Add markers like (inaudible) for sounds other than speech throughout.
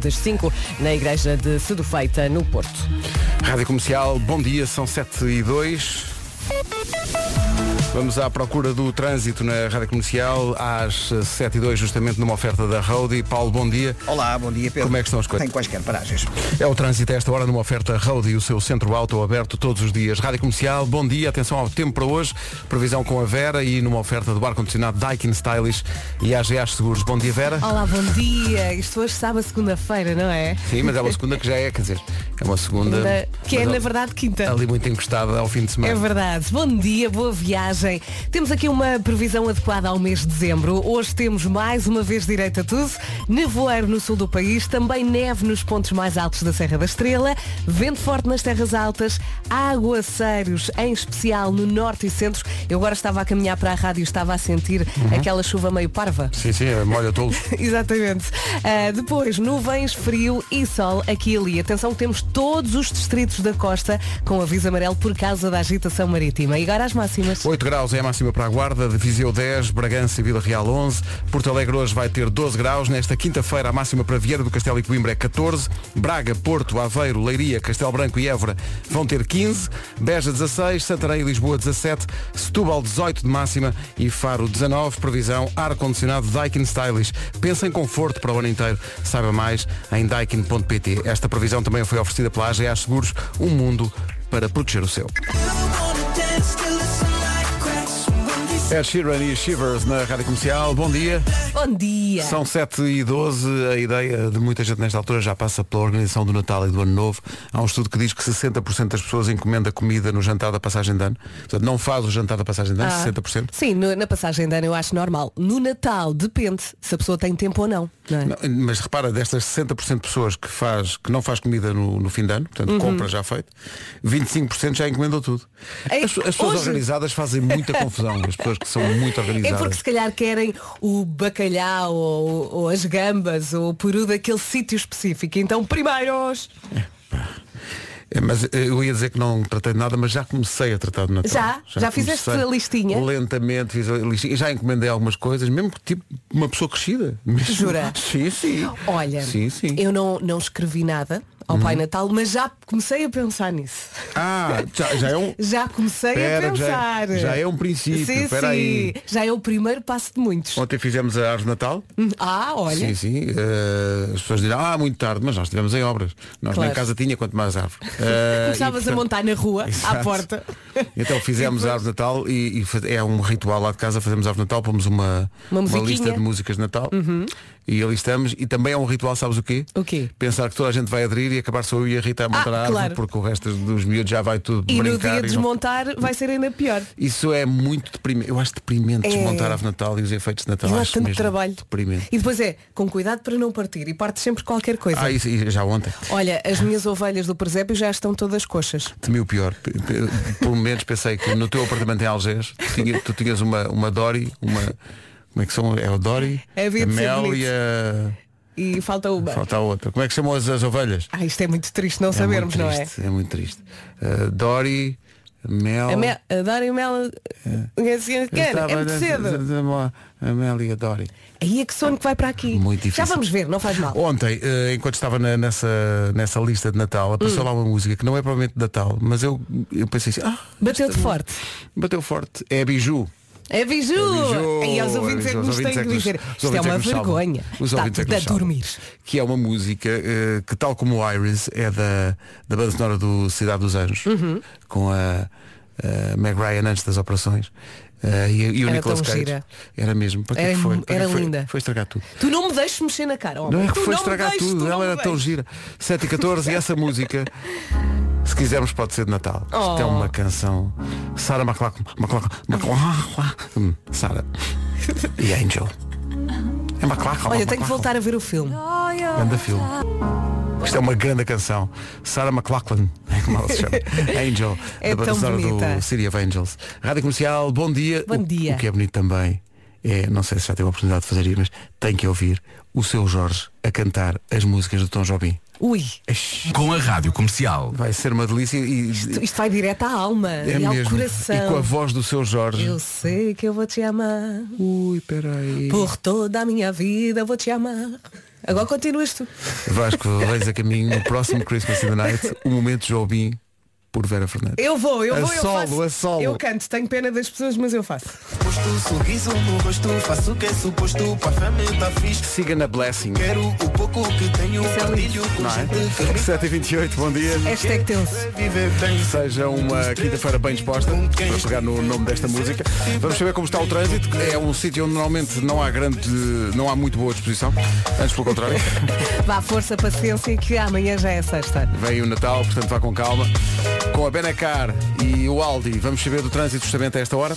das 5 na Igreja de Sedufeita, no Porto. Rádio Comercial, bom dia, são 7 e 2. Vamos à procura do trânsito na Rádio Comercial às 7 e 2, justamente numa oferta da Roadie. Paulo, bom dia. Olá, bom dia Pedro. Como é que estão as coisas? Tem quaisquer paragens. É o trânsito a esta hora numa oferta Roadie, o seu centro auto aberto todos os dias. Rádio Comercial, bom dia, atenção ao tempo para hoje. Previsão com a Vera e numa oferta do ar-condicionado Daikin Stylish e AGA Seguros. Bom dia, Vera. Olá, bom dia. Isto hoje sabe a segunda-feira, não é? Sim, mas é uma segunda que já é, quer dizer, é uma segunda. Que é, na verdade, quinta. Ali muito encostada ao fim de semana. É verdade. Bom dia, boa viagem. Temos aqui uma previsão adequada ao mês de dezembro. Hoje temos mais uma vez direito a tudo. Nevoeiro no sul do país, também neve nos pontos mais altos da Serra da Estrela, vento forte nas terras altas, aguaceiros, em especial no norte e centro. Eu agora estava a caminhar para a rádio e estava a sentir Uhum. aquela chuva meio parva. Sim, sim, é molha tolo. (laughs) Exatamente. Ah, depois, nuvens, frio e sol aqui e ali. Atenção, temos todos os distritos da costa com aviso amarelo por causa da agitação marítima. E agora as máximas. 8 graus é a máxima para a Guarda, de Viseu 10, Bragança e Vila Real 11, Porto Alegre hoje vai ter 12 graus, nesta quinta-feira a máxima para Vieira do Castelo e Coimbra é 14, Braga, Porto, Aveiro, Leiria, Castelo Branco e Évora vão ter 15, Beja 16, Santarém e Lisboa 17, Setúbal 18 de máxima e Faro 19, previsão ar-condicionado Daikin Stylish. Pensa em conforto para o ano inteiro. Saiba mais em daikin.pt. Esta previsão também foi oferecida pela AGA Seguros, um mundo para proteger o seu. Ed Sheeran e Shivers na Rádio Comercial. Bom dia. Bom dia. São 7 e 12 A ideia de muita gente nesta altura já passa pela organização do Natal e do Ano Novo. Há um estudo que diz que 60% das pessoas encomenda comida no jantar da passagem de ano. Portanto, não faz o jantar da passagem de ano, Ah, 60%. Sim, no- na passagem de ano eu acho normal. No Natal, depende se a pessoa tem tempo ou não. não é? Não, mas repara, destas 60% de pessoas que, faz, que não faz comida no, no fim de ano, portanto, Uhum. compra já feito, 25% já encomendou tudo. Ei, As, as pessoas hoje- organizadas fazem muita (laughs) confusão. As pessoas que são muito É organizadas. porque se calhar querem o bacalhau ou, ou as gambas ou o peru daquele sítio específico. Então, primeiros. É, mas eu ia dizer que não tratei de nada, mas já comecei a tratar de Natal. Já? Já fizeste a listinha? Lentamente fiz a listinha. Já encomendei algumas coisas, mesmo tipo uma pessoa crescida. Mesmo- Jura? (laughs) Sim, sim. Olha, Sim, sim. eu não, não escrevi nada ao Pai Natal, mas já comecei a pensar nisso. Ah, já, já é um. (laughs) Já comecei Espera, a já- pensar. já é um princípio, Sim, sim. aí. Já é o primeiro passo de muitos. Ontem fizemos a árvore Natal. Ah, olha. Sim, sim. eh, as pessoas dirão, ah, muito tarde, mas nós estivemos em obras. Nós Claro. nem casa tinha, quanto mais árvore. (laughs) Eh, Começavas a montar na rua, à Exato. porta. (laughs) Então fizemos a árvore Natal e, e é um ritual lá de casa, fazemos a árvore de Natal, pomos uma, Uma musiquinha. lista de músicas de Natal e ali estamos. E também é um ritual, sabes o quê? O quê? Pensar que toda a gente vai aderir e acabar só eu e a Rita a montar Ah, a árvore, claro. porque o resto dos miúdos já vai tudo E no brincar. dia e de não- desmontar vai ser ainda pior. Isso é muito deprimente. Eu acho deprimente É. desmontar a árvore Natal e os efeitos de Natal. E dá acho tanto trabalho. Deprimente. E depois é, com cuidado para não partir. E parte sempre qualquer coisa. Ah, isso já ontem. Olha, as minhas ovelhas do presépio já estão todas coxas. Temi o pior. Por momentos pensei que no teu apartamento em Algés tu tinhas uma, uma Dory, uma. Como é que são? É o Dory? É, a de Mel e a. E falta uma. Falta a outra. Como é que chamam as, as ovelhas? Ah, isto é muito triste não É sabermos, muito não é? triste, é? muito triste. Uh, Dory, Mel. A, Mel, a Dora e o Mel. É, assim, Eu quer, estava é muito cedo. a- Mel e a Dory. Aí é que sono que vai para aqui. Muito difícil. Já vamos ver, não faz mal. Ontem, eh, enquanto estava na- nessa, nessa lista de Natal, Hum. apareceu lá uma música que não é provavelmente de Natal, mas eu, eu pensei assim, ah, Bateu-te forte. bateu forte. É Biju. É biju! Biju. E aos ouvintes é que Os nos têm é que dizer. Isto é ouvintes uma vergonha. Os Está é tudo a dormir. Que é uma música eh, que, tal como o Iris, é da, da banda sonora do Cidade dos Anjos, Uhum. com a, a Meg Ryan antes das operações. Eh, e, e o Era Nicolas Cage. gira. Era mesmo. Para que Era que foi? mu- Para era que foi? linda. Foi estragar tudo. Tu não me deixes mexer na cara. homem. Não é que Tu foi estragar deixes, tu tudo, ela era tão gira. 7 e 14 e essa música, se quisermos, pode ser de Natal. Isto é Oh. uma canção. McLachlan. McLachlan. McLachlan. Hum, Sarah. E Angel. É McLachlan. Olha, tenho que voltar a ver o filme. Grande filme. Isto é uma grande canção. Sarah McLachlan, (laughs) é como ela se chama. (laughs) Angel, É da bonita. do City of Angels. Rádio Comercial, bom dia. Bom O- dia. O, que é bonito também é, não sei se já teve a oportunidade de fazer isso, mas tem que ouvir o seu Jorge a cantar as músicas do Tom Jobim. Ui, Com a Rádio Comercial. Vai ser uma delícia e, isto, isto vai direto à alma é e ao mesmo. coração. E com a voz do seu Jorge. Eu sei que eu vou te amar. Ui, peraí. Por toda a minha vida eu vou te amar. Agora continuas tu. Vasco, leis a caminho no próximo Christmas in the Night, o momento Jobim por Vera Fernandes. Eu vou, eu A vou, eu solo, faço. a solo. Eu canto, tenho pena das pessoas, mas eu faço. Posto sorriso no rosto, faço o que é suposto tá fixe. Siga na Blessing. Quero o pouco que tenho, partilho com Não é? gente que me 7h28, bom dia. Hashtag viver bem. Seja uma quinta-feira bem disposta para pegar no nome desta música. Vamos saber como está o trânsito. É um sítio onde normalmente não há grande, não há muito boa disposição. Antes pelo contrário. (laughs) Vá, força, paciência, que amanhã já é sexta. Vem o Natal, portanto vá com calma. Com a Benacar e o Aldi, vamos saber do trânsito justamente a esta hora.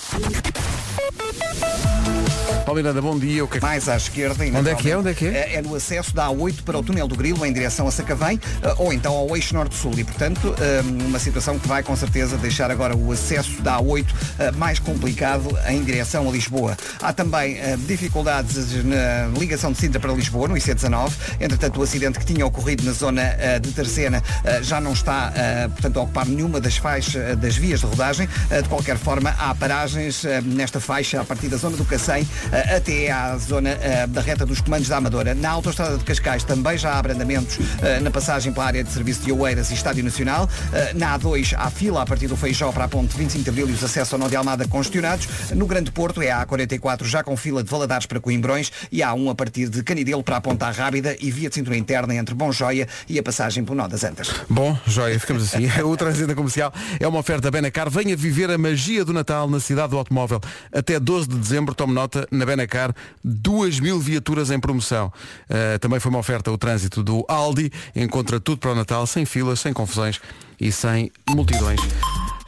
Paulo Miranda, bom dia. O que é que- Mais à esquerda. Onde é que é? Onde é que é? É no acesso da A8 para o túnel do Grilo, em direção a Sacavém, eh, ou então ao eixo norte-sul. E, portanto, eh, uma situação que vai com certeza deixar agora o acesso da A8 eh, mais complicado em direção a Lisboa. Há também eh, dificuldades na ligação de Sintra para Lisboa, no IC19. Entretanto, o acidente que tinha ocorrido na zona eh, de Terceira eh, já não está, eh, portanto, a ocupar nenhuma das faixas eh, das vias de rodagem. Eh, De qualquer forma, há paragens eh, nesta faixa a partir da zona do Cacém eh, até à zona eh, da reta dos comandos da Amadora. Na autoestrada de Cascais também já há abrandamentos eh, na passagem pela área de serviço de Oeiras e Estádio Nacional. Eh, Na A2 há fila a partir do Feijó para a ponte 25 de Abril e os acessos ao Nó de Almada congestionados. No Grande Porto é a A44 já com fila de Valadares para Coimbrões e há um a partir de Canidelo para a Ponta Rábida e via de cintura interna entre Bom Joia e a passagem pelo Nó das Antas. Bom, joia, ficamos assim. (laughs) O trânsito comercial é uma oferta Benacar. Venha viver a magia do Natal na cidade do automóvel. Até 12 de dezembro, tome nota, na Benacar, 2 mil viaturas em promoção. Uh, também foi uma oferta o trânsito do Aldi. Encontra tudo para o Natal, sem filas, sem confusões e sem multidões.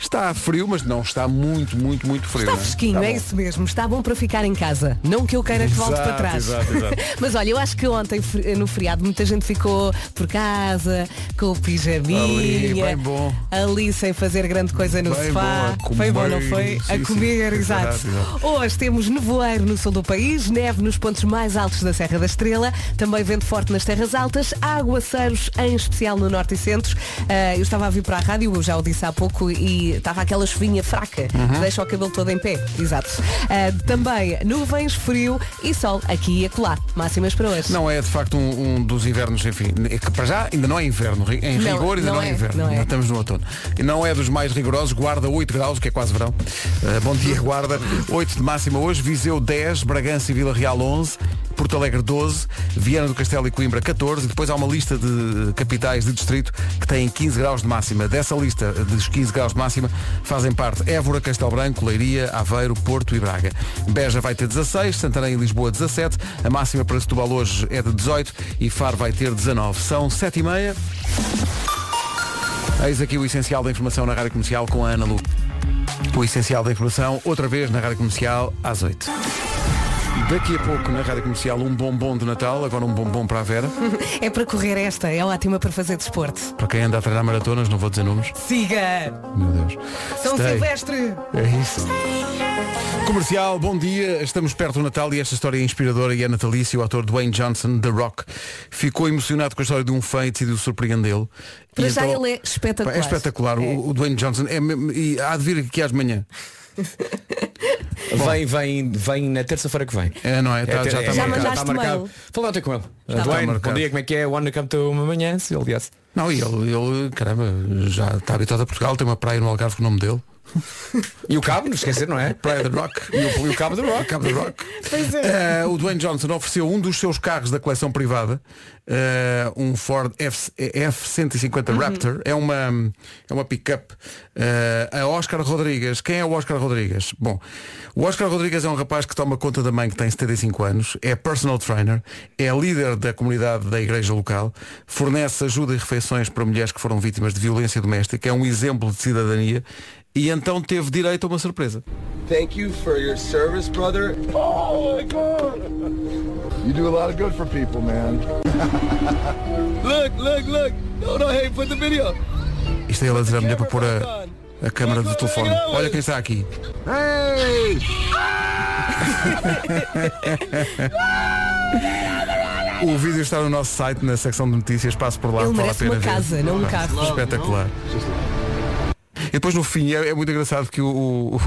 Está frio, mas não está muito, muito, muito frio. Está não é? fresquinho, é bom. isso mesmo. Está bom para ficar em casa. Não que eu queira que volte Exato, para trás. exato, exato. (laughs) Mas olha, eu acho que ontem, fri- no feriado, muita gente ficou por casa, com o pijaminha. Ali, bem bom. Ali sem fazer grande coisa no Bem sofá. bom, a foi bom, não comer, foi? sim, a sim. comer, exato. Exato, exato. Hoje temos nevoeiro no sul do país, neve nos pontos mais altos da Serra da Estrela, também vento forte nas terras altas, aguaceiros em especial no norte e centro. Ah, eu estava a vir para a rádio, eu já o disse há pouco, e estava aquela chuvinha fraca, Uhum. que deixa o cabelo todo em pé. Exato. Ah, também nuvens, frio e sol aqui e acolá. Máximas para hoje. Não é de facto um, um dos invernos, enfim, é que para já ainda não é inverno, em Não, rigor ainda não não, é, é, inverno, não é. estamos no outono. E não é dos mais rigorosos, guarda 8 graus, que é quase verão. Uh, bom dia, guarda. 8 de máxima hoje, Viseu 10, Bragança e Vila Real 11, Porto Alegre 12, Viana do Castelo e Coimbra 14, e depois há uma lista de capitais de distrito que têm 15 graus de máxima. Dessa lista dos 15 graus de máxima fazem parte Évora, Castelo Branco, Leiria, Aveiro, Porto e Braga. Beja vai ter 16, Santarém e Lisboa 17, a máxima para Setúbal hoje é de 18 e Faro vai ter 19. São 7 e meia. Eis aqui o essencial da informação na Rádio Comercial com a Ana Lu. O essencial da informação, outra vez na Rádio Comercial, às 8. Daqui a pouco na Rádio Comercial um bombom de Natal, agora um bombom para a Vera. (laughs) É para correr esta, é ótima para fazer desporto. Para quem anda a treinar maratonas, não vou dizer números. Siga! Meu Deus. São Stay. Silvestre! É isso. Comercial, bom dia. Estamos perto do Natal e esta história é inspiradora e é natalícia. O ator Dwayne Johnson, The Rock, ficou emocionado com a história de um fã e decidiu surpreendê-lo. Para já então- ele é espetacular. É espetacular. É. O, Dwayne Johnson é e há de vir aqui às manhã. (laughs) Vem, vem, vem na terça-feira que vem. É, não é? Tá- É, já é, está Já marcado. mandaste marcado. mail? Falei ontem com ele. está marcado. bom dia, como é que é? Wanna come to uma manhã? Se ele disse. Não, e ele, ele, caramba, já está habituado a Portugal, tem uma praia no Algarve com o nome dele. (laughs) E o cabo, não esquecer, não é? Praia de Rock. E o, e o cabo do rock. Cabo de Rock. É. Eh, o Dwayne Johnson ofereceu um dos seus carros da coleção privada, eh, um Ford F, F-150 Raptor, é uma, é uma pick-up. eh, a Oscar Rodrigues. Quem é o Oscar Rodrigues? Bom, o Oscar Rodrigues é um rapaz que toma conta da mãe que tem 75 anos, é personal trainer, é líder da comunidade da igreja local, fornece ajuda e refeições para mulheres que foram vítimas de violência doméstica, é um exemplo de cidadania e então teve direito a uma surpresa. Thank you for your service, brother. Oh my God! You do a lot of good for people, man. (laughs) look, look, look! No, no, hey, put the video. Isto é ele a dizer à mulher para pôr a, a câmara do telefone. Olha quem está aqui. Hey! (laughs) O vídeo está no nosso site, na secção de notícias. Passo por lá. Ele vale a merece pena uma ver. casa, não um carro. Espetacular. Depois no fim é, é muito engraçado que o, o,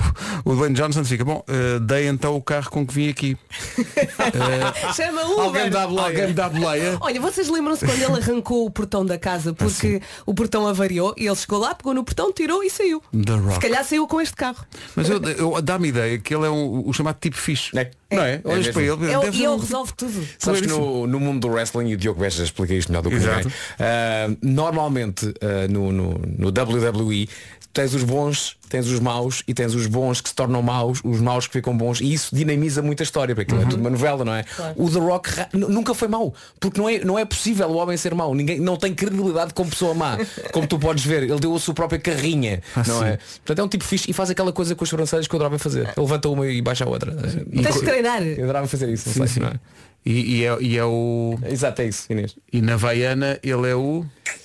o Dwayne Johnson fica, bom, eh, dei então o carro com que vim aqui. (laughs) Chama Uber. Alguém me dá boleia. Alguém me dá boleia. Olha, vocês lembram-se quando ele arrancou o portão da casa porque o portão avariou e ele chegou lá, pegou no portão, tirou e saiu. The Rock. Se calhar saiu com este carro. Mas eu, eu- dá-me ideia que ele é um- o chamado tipo fixe. É. Não é? Olhas mesmo. para ele, É, deve e ele resolve tudo. Sabes que no, no mundo do wrestling, e o Diogo Beja explica isto melhor do que ninguém, ah, normalmente ah, no, no, no WWE tens os bons, tens os maus e tens os bons que se tornam maus, os maus que ficam bons e isso dinamiza muito a história, porque aquilo é tudo uma novela, não é? O The Rock nunca foi mau, porque não é, não é possível o homem ser mau, ninguém não tem credibilidade como pessoa má, (laughs) como tu podes ver, ele deu a sua própria carrinha, não é? Portanto é um tipo fixe e faz aquela coisa com as sobrancelhas que eu adorava fazer. Ele levanta uma e baixa a outra. Tens de treinar. Eu adorava fazer isso, não Sim, sei, sim. não é? E, e é, e é o. Exato, é isso, Inês. E na Vaiana ele é o.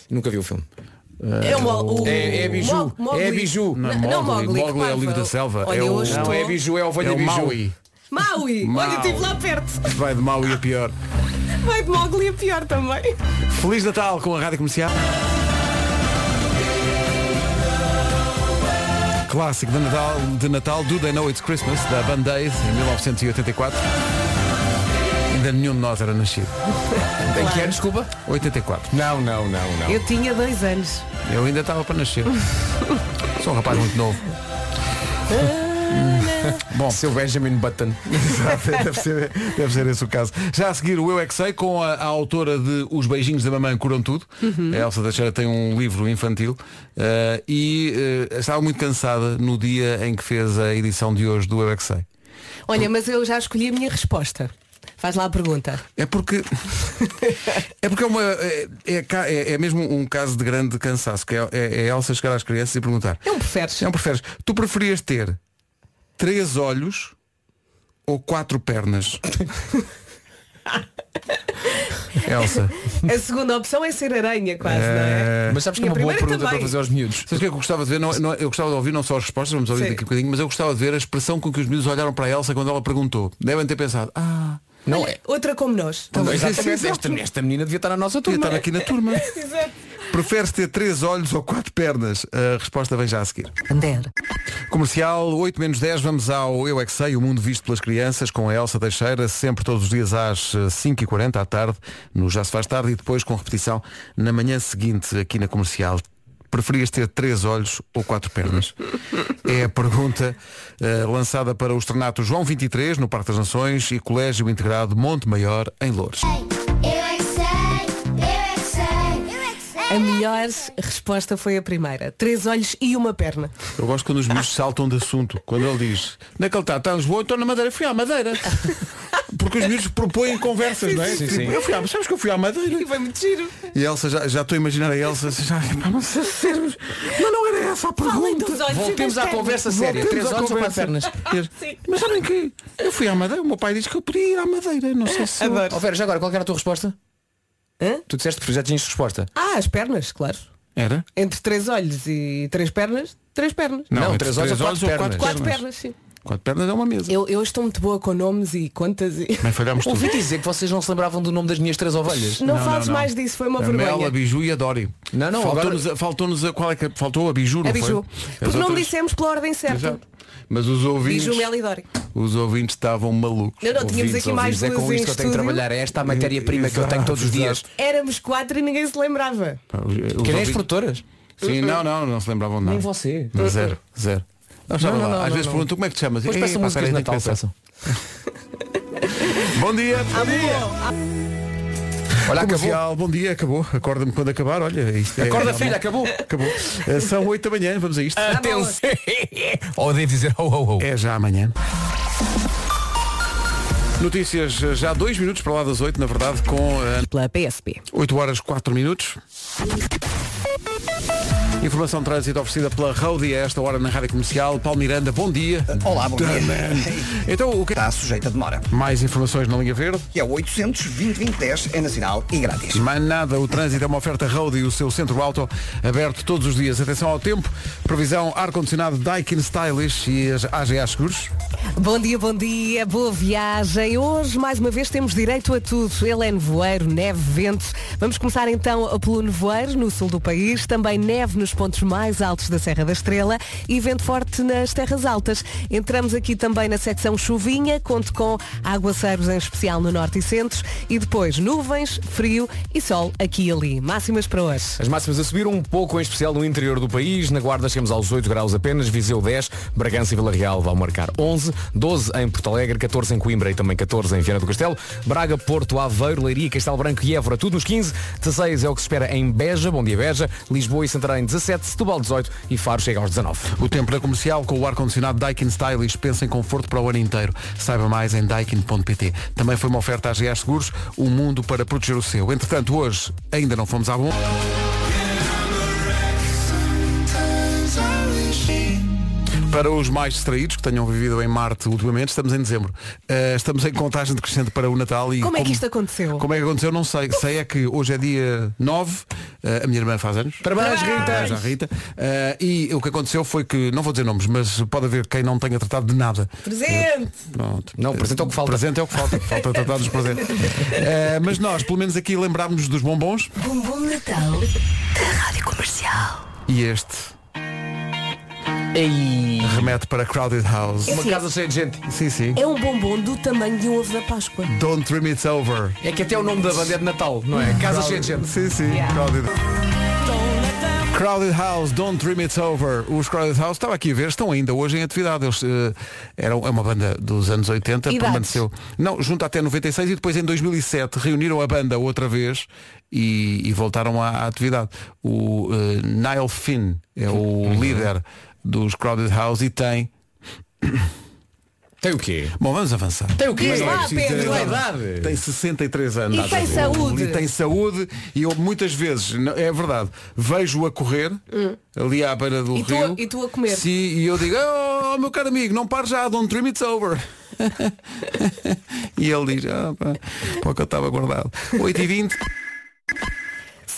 Nunca vi o filme. É, o, Mo- o, É- é Biju. Mo- Mogli. É Biju. Não, Não, não, Mowgli. Mowgli. Mowgli é o livro da selva. Olha, É o- Não, estou- é Biju, é a ovelha É o Biju. Maui. Maui. Mau. Olha, estive lá perto. Vai de mau e a pior. Vai de Mogli a pior também. Feliz Natal com a Rádio Comercial. Clássico de Natal, de Natal Do They Know It's Christmas, da Band-Aid, em 1984. Ainda nenhum de nós era nascido. (laughs) Tem que ano, desculpa? 84. Não, não, não, não. Eu tinha dois anos. Eu ainda estava para nascer. (laughs) Sou um rapaz muito novo. (laughs) Bom, Seu Benjamin Button. deve, ser, deve ser esse o caso. Já a seguir o Eu é que Sei, com a, a autora de Os Beijinhos da Mamãe Curam Tudo. A Elsa Teixeira tem um livro infantil eh, e eh, estava muito cansada no dia em que fez a edição de hoje do Eu é que Sei. Olha, mas eu já escolhi a minha resposta. Faz lá a pergunta. É porque (laughs) é porque é uma é, é é- é mesmo um caso de grande cansaço que é, é, é a Elsa chegar às crianças e perguntar Não preferes? não preferes tu preferias ter três olhos ou quatro pernas (laughs) Elsa A segunda opção é ser aranha, quase, não é? Mas sabes que é E uma boa pergunta também. para fazer aos miúdos. Sabes o que é que eu gostava de ver? Não, não- eu gostava de ouvir não só as respostas, vamos ouvir Sim. daqui a bocadinho, mas eu gostava de ver a expressão com que os miúdos olharam para a Elsa quando ela perguntou. Devem ter pensado, ah, Não é. Outra como nós. Sim, exatamente. sim, Esta, esta menina devia estar na nossa turma. estar aqui na turma. (laughs) Preferes ter três olhos ou quatro pernas? A resposta vem já a seguir. Ander. Comercial 8 menos 10, vamos ao Eu é que Sei, o mundo visto pelas crianças, com a Elsa Teixeira, sempre todos os dias às eh, 5h40 à tarde, no Já se faz tarde e depois com repetição na manhã seguinte aqui na comercial. Preferias ter três olhos ou quatro pernas? É a pergunta eh, lançada para o Estrenato João 23, no Parque das Nações, e Colégio Integrado Monte Maior, em Louros. A melhor resposta foi a primeira. Três olhos e uma perna. Eu gosto quando os miúdos (laughs) saltam de assunto. Quando ele diz, onde é que ele está? Está em Lisboa, estou na Madeira. Fui à Madeira. (laughs) Porque os miúdos propõem conversas, não é? sim, Tipo, sim. Eu fui à, sabes que eu fui à Madeira? E foi muito giro. E a Elsa, já, já estou a imaginar a Elsa, já, sei ser, mas não era essa a pergunta. Voltemos à conversa séria. Três olhos ou quatro pernas? Sim. Mas sabem que eu fui à Madeira, o meu pai disse que eu podia ir à Madeira. Não sei se. eu- Adoro. Ó Vera, já agora, qual era a tua resposta? Hã? Tu disseste que já tinhas resposta. Ah, as pernas, claro. Era? Entre três olhos e três pernas, três pernas. Não, entre três olhos ou quatro pernas. Quatro pernas, sim. Quatro pernas é uma mesa. Eu, eu estou muito boa com nomes e contas e. Bem, falhámos (laughs) tudo. Ouvi dizer que vocês não se lembravam do nome das minhas três ovelhas. Não, fales mais disso, foi uma a vergonha. Mel, a Biju e a Dori. Não, não, Faltou-nos a, faltou-nos a, qual é que faltou a Biju, não A Biju. foi? As Porque não outras- dissemos pela ordem certa. Exato. Mas os ouvintes, Biju, Mel e Dori. os ouvintes estavam malucos. Não, não, tínhamos aqui mais ouvintes, é duas com isto que eu tenho que trabalhar. É esta a matéria-prima que eu tenho todos os dias. Exato. Éramos quatro e ninguém se lembrava. Pá, os- os Que nem as ouvintes- produtoras. Sim, não, não, não se lembravam de nada. Nem você. Não, Zero, zero. Não, não, lá. não, Às não, vezes não. perguntam como é que te chamas. Mas Ei, peçam músicas de Natal, pensar. peçam. (laughs) Bom dia. Olha, acabou. Comercial, bom dia, acabou. Acorda-me quando acabar, olha. Isto é, Acorda, realmente- filha, acabou. Acabou. Eh, São 8 da manhã, vamos a isto. Atenção. (laughs) Ou devo dizer ho, ho, ho. É já amanhã. Notícias eh, já dois minutos para lá das 8, na verdade, com Pela PSP. 8 horas 4 minutos. Informação de trânsito oferecida pela Roadie a esta hora na Rádio Comercial. Paulo Miranda, bom dia. Olá, bom dia. Então, o que Está sujeita a demora. mais informações na linha verde? Que é o 800 2010 é nacional e grátis. Mais nada, o trânsito é uma oferta Road e o seu centro auto aberto todos os dias. Atenção ao tempo, previsão ar-condicionado Daikin Stylish e as AGA Seguros. Bom dia, bom dia, boa viagem. Hoje, mais uma vez, temos direito a tudo. Ele é nevoeiro, neve, vento. Vamos começar então pelo nevoeiro, no sul do país. Também neve nos pontos mais altos da Serra da Estrela e vento forte nas terras altas. Entramos aqui também na secção chuvinha, conto com aguaceiros em especial no norte e centro e depois nuvens, frio e sol aqui e ali. Máximas para hoje. As máximas a subir um pouco, em especial no interior do país. Na Guarda chegamos aos 8 graus apenas, Viseu 10, Bragança e Vila Real vão marcar 11, 12 em Porto Alegre, 14 em Coimbra e também 14 em Viana do Castelo, Braga, Porto, Aveiro, Leiria, Castelo Branco e Évora, tudo nos 15, 16 é o que se espera em Beja, bom dia Beja, Lisboa e Santarém 17, Setúbal 18 e Faro chega aos 19. O tempo na comercial com o ar-condicionado Daikin Stylish. Pensa em conforto para o ano inteiro. Saiba mais em daikin.pt. Também foi uma oferta à GS Seguros, o mundo para proteger o seu. Entretanto, hoje ainda não fomos à bom. Para os mais distraídos que tenham vivido em Marte ultimamente, estamos em dezembro. Uh, estamos em contagem decrescente para o Natal e Como é que isto aconteceu? Como é que aconteceu? Não sei. Sei é que hoje é dia 9, uh, a minha irmã faz anos. Parabéns, Rita! Parabéns à Rita. Uh, e o que aconteceu foi que, não vou dizer nomes, mas pode haver quem não tenha tratado de nada. Presente! Pronto. Não, presente é o que falta. Presente é o que falta. Falta tratar dos presentes. Uh, mas nós, pelo menos aqui, lembrámos-nos dos bombons. Bumbum Natal da Rádio Comercial. E este Ei. remete para Crowded House. Uma casa cheia de gente. Sim, sim. É um bombom do tamanho de um ovo da Páscoa. Don't Dream It's Over. É que até o nome da banda é de Natal, não é? Casa cheia de gente. Sim, sim. Crowded. Crowded House, Don't Dream It's Over. Os Crowded House, estava aqui a ver, estão ainda hoje em atividade. Eles eh, eram é uma banda dos anos 80, Idades? permaneceu. Não, junto até 96 e depois em 2007 reuniram a banda outra vez e, e voltaram à, à atividade. O eh, Niall Finn é o líder dos Crowded House e tem. Tem o quê? Bom, vamos avançar. Tem o quê? Diz lá, Pedro. dizer a Idade. Tem 63 anos. E tem saúde. E tem saúde e eu muitas vezes, é verdade, vejo-o a correr ali à beira do E tu a- rio. e tu a comer. Sim, e eu digo, oh meu caro amigo, não pares já, don't dream it's over. (laughs) e ele diz, ah, pá, o que eu estava guardado. 8h20.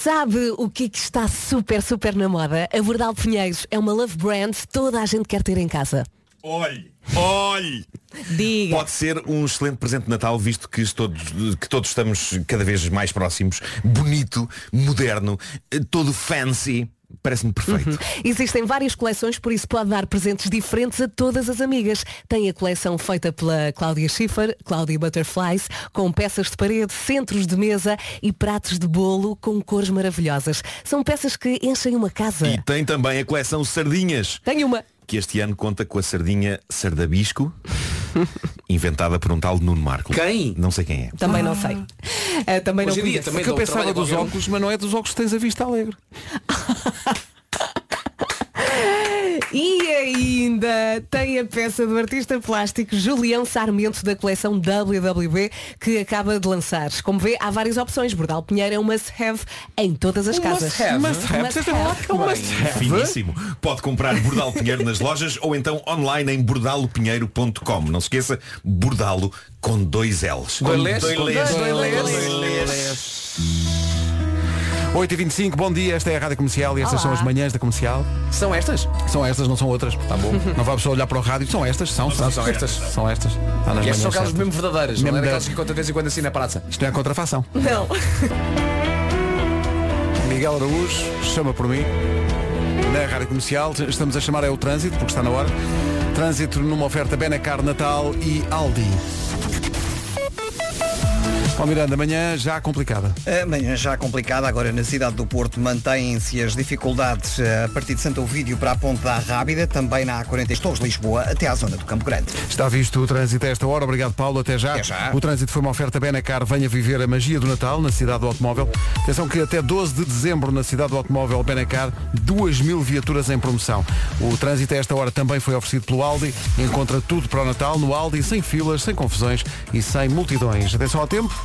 Sabe o que é que está super, super na moda? A Bordal Pinheiros é uma love brand toda a gente quer ter em casa. Olhe, olhe! Diga. Pode ser um excelente presente de Natal, visto que todos, que todos estamos cada vez mais próximos. Bonito, moderno, eh, todo fancy. Parece-me perfeito. Existem várias coleções, por isso pode dar presentes diferentes a todas as amigas. Tem a coleção feita pela Cláudia Schiffer, Cláudia Butterflies, com peças de parede, centros de mesa e pratos de bolo com cores maravilhosas. São peças que enchem uma casa. E tem também a coleção Sardinhas, Tenho uma. Que este ano conta com a sardinha Sardabisco, (laughs) inventada por um tal Nuno Marco. Quem? Não sei quem é. Também não sei. Ah, também Hoje não em dia conheço. também que eu dou pensava trabalho a dos qualquer um. óculos, mas não é dos óculos que tens a vista alegre. (laughs) E ainda tem a peça do artista plástico Julião Sarmento da coleção WWB que acaba de lançar. Como vê, há várias opções. Bordal Pinheiro é um must-have em todas as casas. must-have? Must have. Must É um. Finíssimo. Pode comprar Bordalo Pinheiro nas lojas ou então online em bordalopinheiro.com. Não se esqueça, Bordalo com dois L's. Dois L's? Dois L's. dois L's. 8h25, bom dia, esta é a Rádio Comercial e estas Olá. são as manhãs da comercial. São estas? São estas, não são outras. Tá bom. Não vamos só olhar para o rádio, são estas, são, são, são estas. São estas. Está nas E estas são aquelas mesmo verdadeiras, Mesmo não é da- daquelas que conta de vez em quando assim na praça. Isto não é contrafação. Não. (laughs) Miguel Araújo, chama por mim. Na Rádio Comercial, estamos a chamar é o trânsito, porque está na hora. Trânsito numa oferta Benacar Natal e Aldi. Ó Miranda, amanhã já complicada. Amanhã já complicada, agora na cidade do Porto mantêm-se as dificuldades eh, a partir de Santo Ovídio para a Ponte da Rábida, também na A40 Torres de Lisboa, até à zona do Campo Grande. Está visto o trânsito a esta hora. Obrigado, Paulo. Até já. Até já. O trânsito foi uma oferta Benacar. Venha viver a magia do Natal na cidade do automóvel. Atenção que até 12 de dezembro na cidade do automóvel Benacar, 2 mil viaturas em promoção. O trânsito a esta hora também foi oferecido pelo Aldi. Encontra tudo para o Natal no Aldi, sem filas, sem confusões e sem multidões. Atenção ao tempo.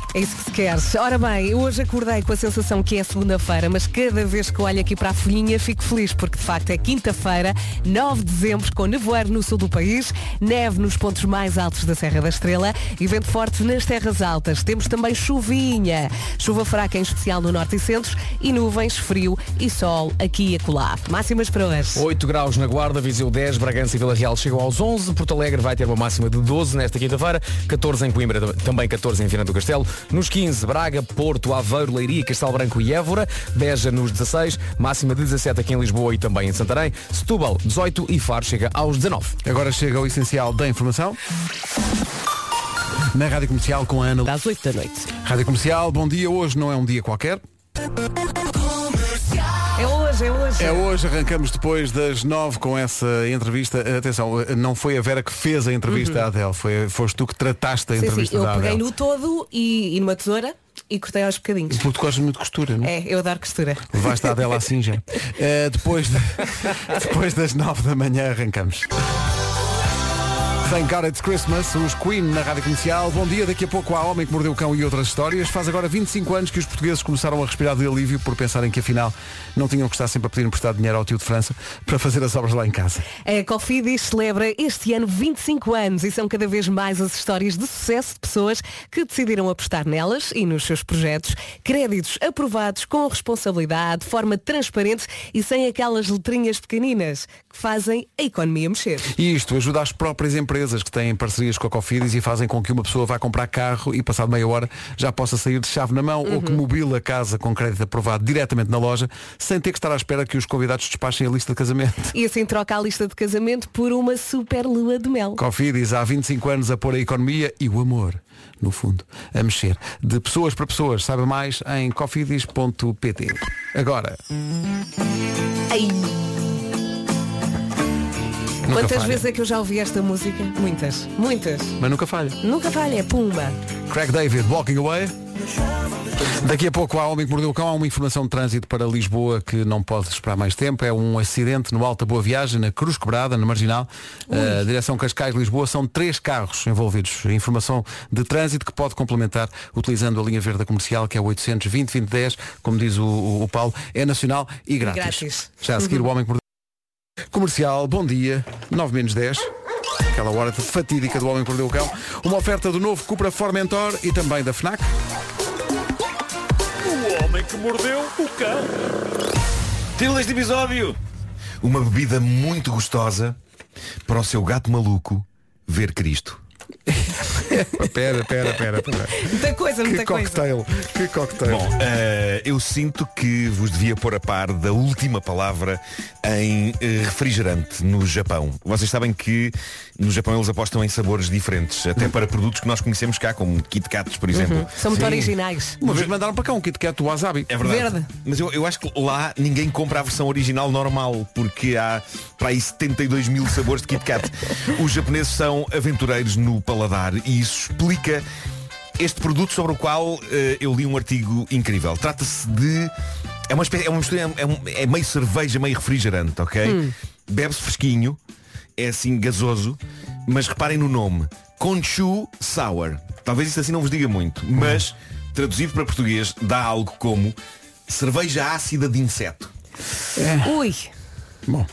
É isso que se quer. Ora bem, hoje acordei com a sensação que é segunda-feira, mas cada vez que olho aqui para a folhinha fico feliz, porque de facto é quinta-feira, 9 de dezembro, com nevoeiro no sul do país, neve nos pontos mais altos da Serra da Estrela e vento forte nas terras altas. Temos também chuvinha, chuva fraca em especial no norte e centro e nuvens, frio e sol aqui e acolá. Máximas para hoje. 8 graus na Guarda, Viseu 10, Bragança e Vila Real chegam aos 11, Porto Alegre vai ter uma máxima de 12 nesta quinta-feira, 14 em Coimbra, também 14 em Viana do Castelo. Nos 15, Braga, Porto, Aveiro, Leiria, Castelo Branco e Évora, Beja nos 16, máxima de 17 aqui em Lisboa e também em Santarém, Setúbal 18 e Faro chega aos 19. Agora chega o essencial da informação. Na Rádio Comercial com a Ana. Às 8 da noite. Rádio Comercial, bom dia. Hoje não é um dia qualquer. É hoje, é hoje. É hoje, arrancamos depois das nove com essa entrevista. Atenção, não foi a Vera que fez a entrevista à Adele, foi, foste tu que trataste a Uhum. Sim, sim, entrevista eu da peguei Adele. no todo e, e numa tesoura e cortei aos bocadinhos. Porque tu gostas muito de costura, não é? É, eu adoro costura. Levaste a Adele assim já. (laughs) Eh, depois, de- (laughs) depois das nove da manhã arrancamos. Thank God It's Christmas, os Queen na Rádio Comercial. Bom dia, daqui a pouco há Homem que Mordeu o Cão e outras histórias. Faz agora 25 anos que os portugueses começaram a respirar de alívio por pensarem que afinal não tinham que estar sempre a pedir emprestado dinheiro ao tio de França para fazer as obras lá em casa. A Cofidis celebra este ano 25 anos e são cada vez mais as histórias de sucesso de pessoas que decidiram apostar nelas e nos seus projetos. Créditos aprovados com responsabilidade, de forma transparente e sem aquelas letrinhas pequeninas que fazem a economia mexer. E isto ajuda as próprias empresas que têm parcerias com a Cofidis e fazem com que uma pessoa vá comprar carro e passado meia hora já possa sair de chave na mão ou que mobile a casa com crédito aprovado diretamente na loja sem ter que estar à espera que os convidados despachem a lista de casamento. E assim troca a lista de casamento por uma super lua de mel. Cofidis há 25 anos a pôr a economia e o amor, no fundo, a mexer. De pessoas para pessoas, saiba mais em cofidis.pt. Agora, Ai. Nunca Quantas falha. vezes é que eu já ouvi esta música? Muitas, muitas. Mas nunca falha. Nunca falha, é pumba. Craig David, Walking Away. Daqui a pouco há Homem que Mordeu o Cão, há uma informação de trânsito para Lisboa que não pode esperar mais tempo. É um acidente no Alta Boa Viagem, na Cruz Quebrada, na Marginal, uh, direção Cascais-Lisboa. São três carros envolvidos. Informação de trânsito que pode complementar utilizando a linha verde comercial, que é o 820-2010, como diz o, o- Paulo, é nacional e grátis. grátis. Já a seguir o Homem que Mordeu Comercial, bom dia, 9 menos 10. Aquela hora fatídica do Homem que Mordeu o Cão. Uma oferta do novo Cupra Formentor e também da FNAC. Título deste episódio. Uma bebida muito gostosa para o seu gato maluco ver Cristo. (laughs) Pera, pera, pera, pera. Muita coisa, Que muita coisa. cocktail, que cocktail. Bom, eh, eu sinto que vos devia pôr a par da última palavra em eh, refrigerante no Japão. Vocês sabem que no Japão eles apostam em sabores diferentes, até para produtos que nós conhecemos cá, como Kit Kats, por exemplo. São muito Sim. originais. Uma vez mandaram para cá um Kit Kat do Wasabi. É verdade. Verde. Mas eu, eu acho que lá ninguém compra a versão original normal, porque há para aí 72 mil sabores de Kit Kat. (laughs) Os japoneses são aventureiros no paladar e isso explica este produto sobre o qual eh, eu li um artigo incrível. Trata-se de. É uma espécie, é uma mistura, é, um- é meio cerveja, meio refrigerante, ok? Bebe-se fresquinho, é assim gasoso, mas reparem no nome. Conchu Sour. Talvez isso assim não vos diga muito, mas traduzido para português dá algo como cerveja ácida de inseto. Ui, Bom.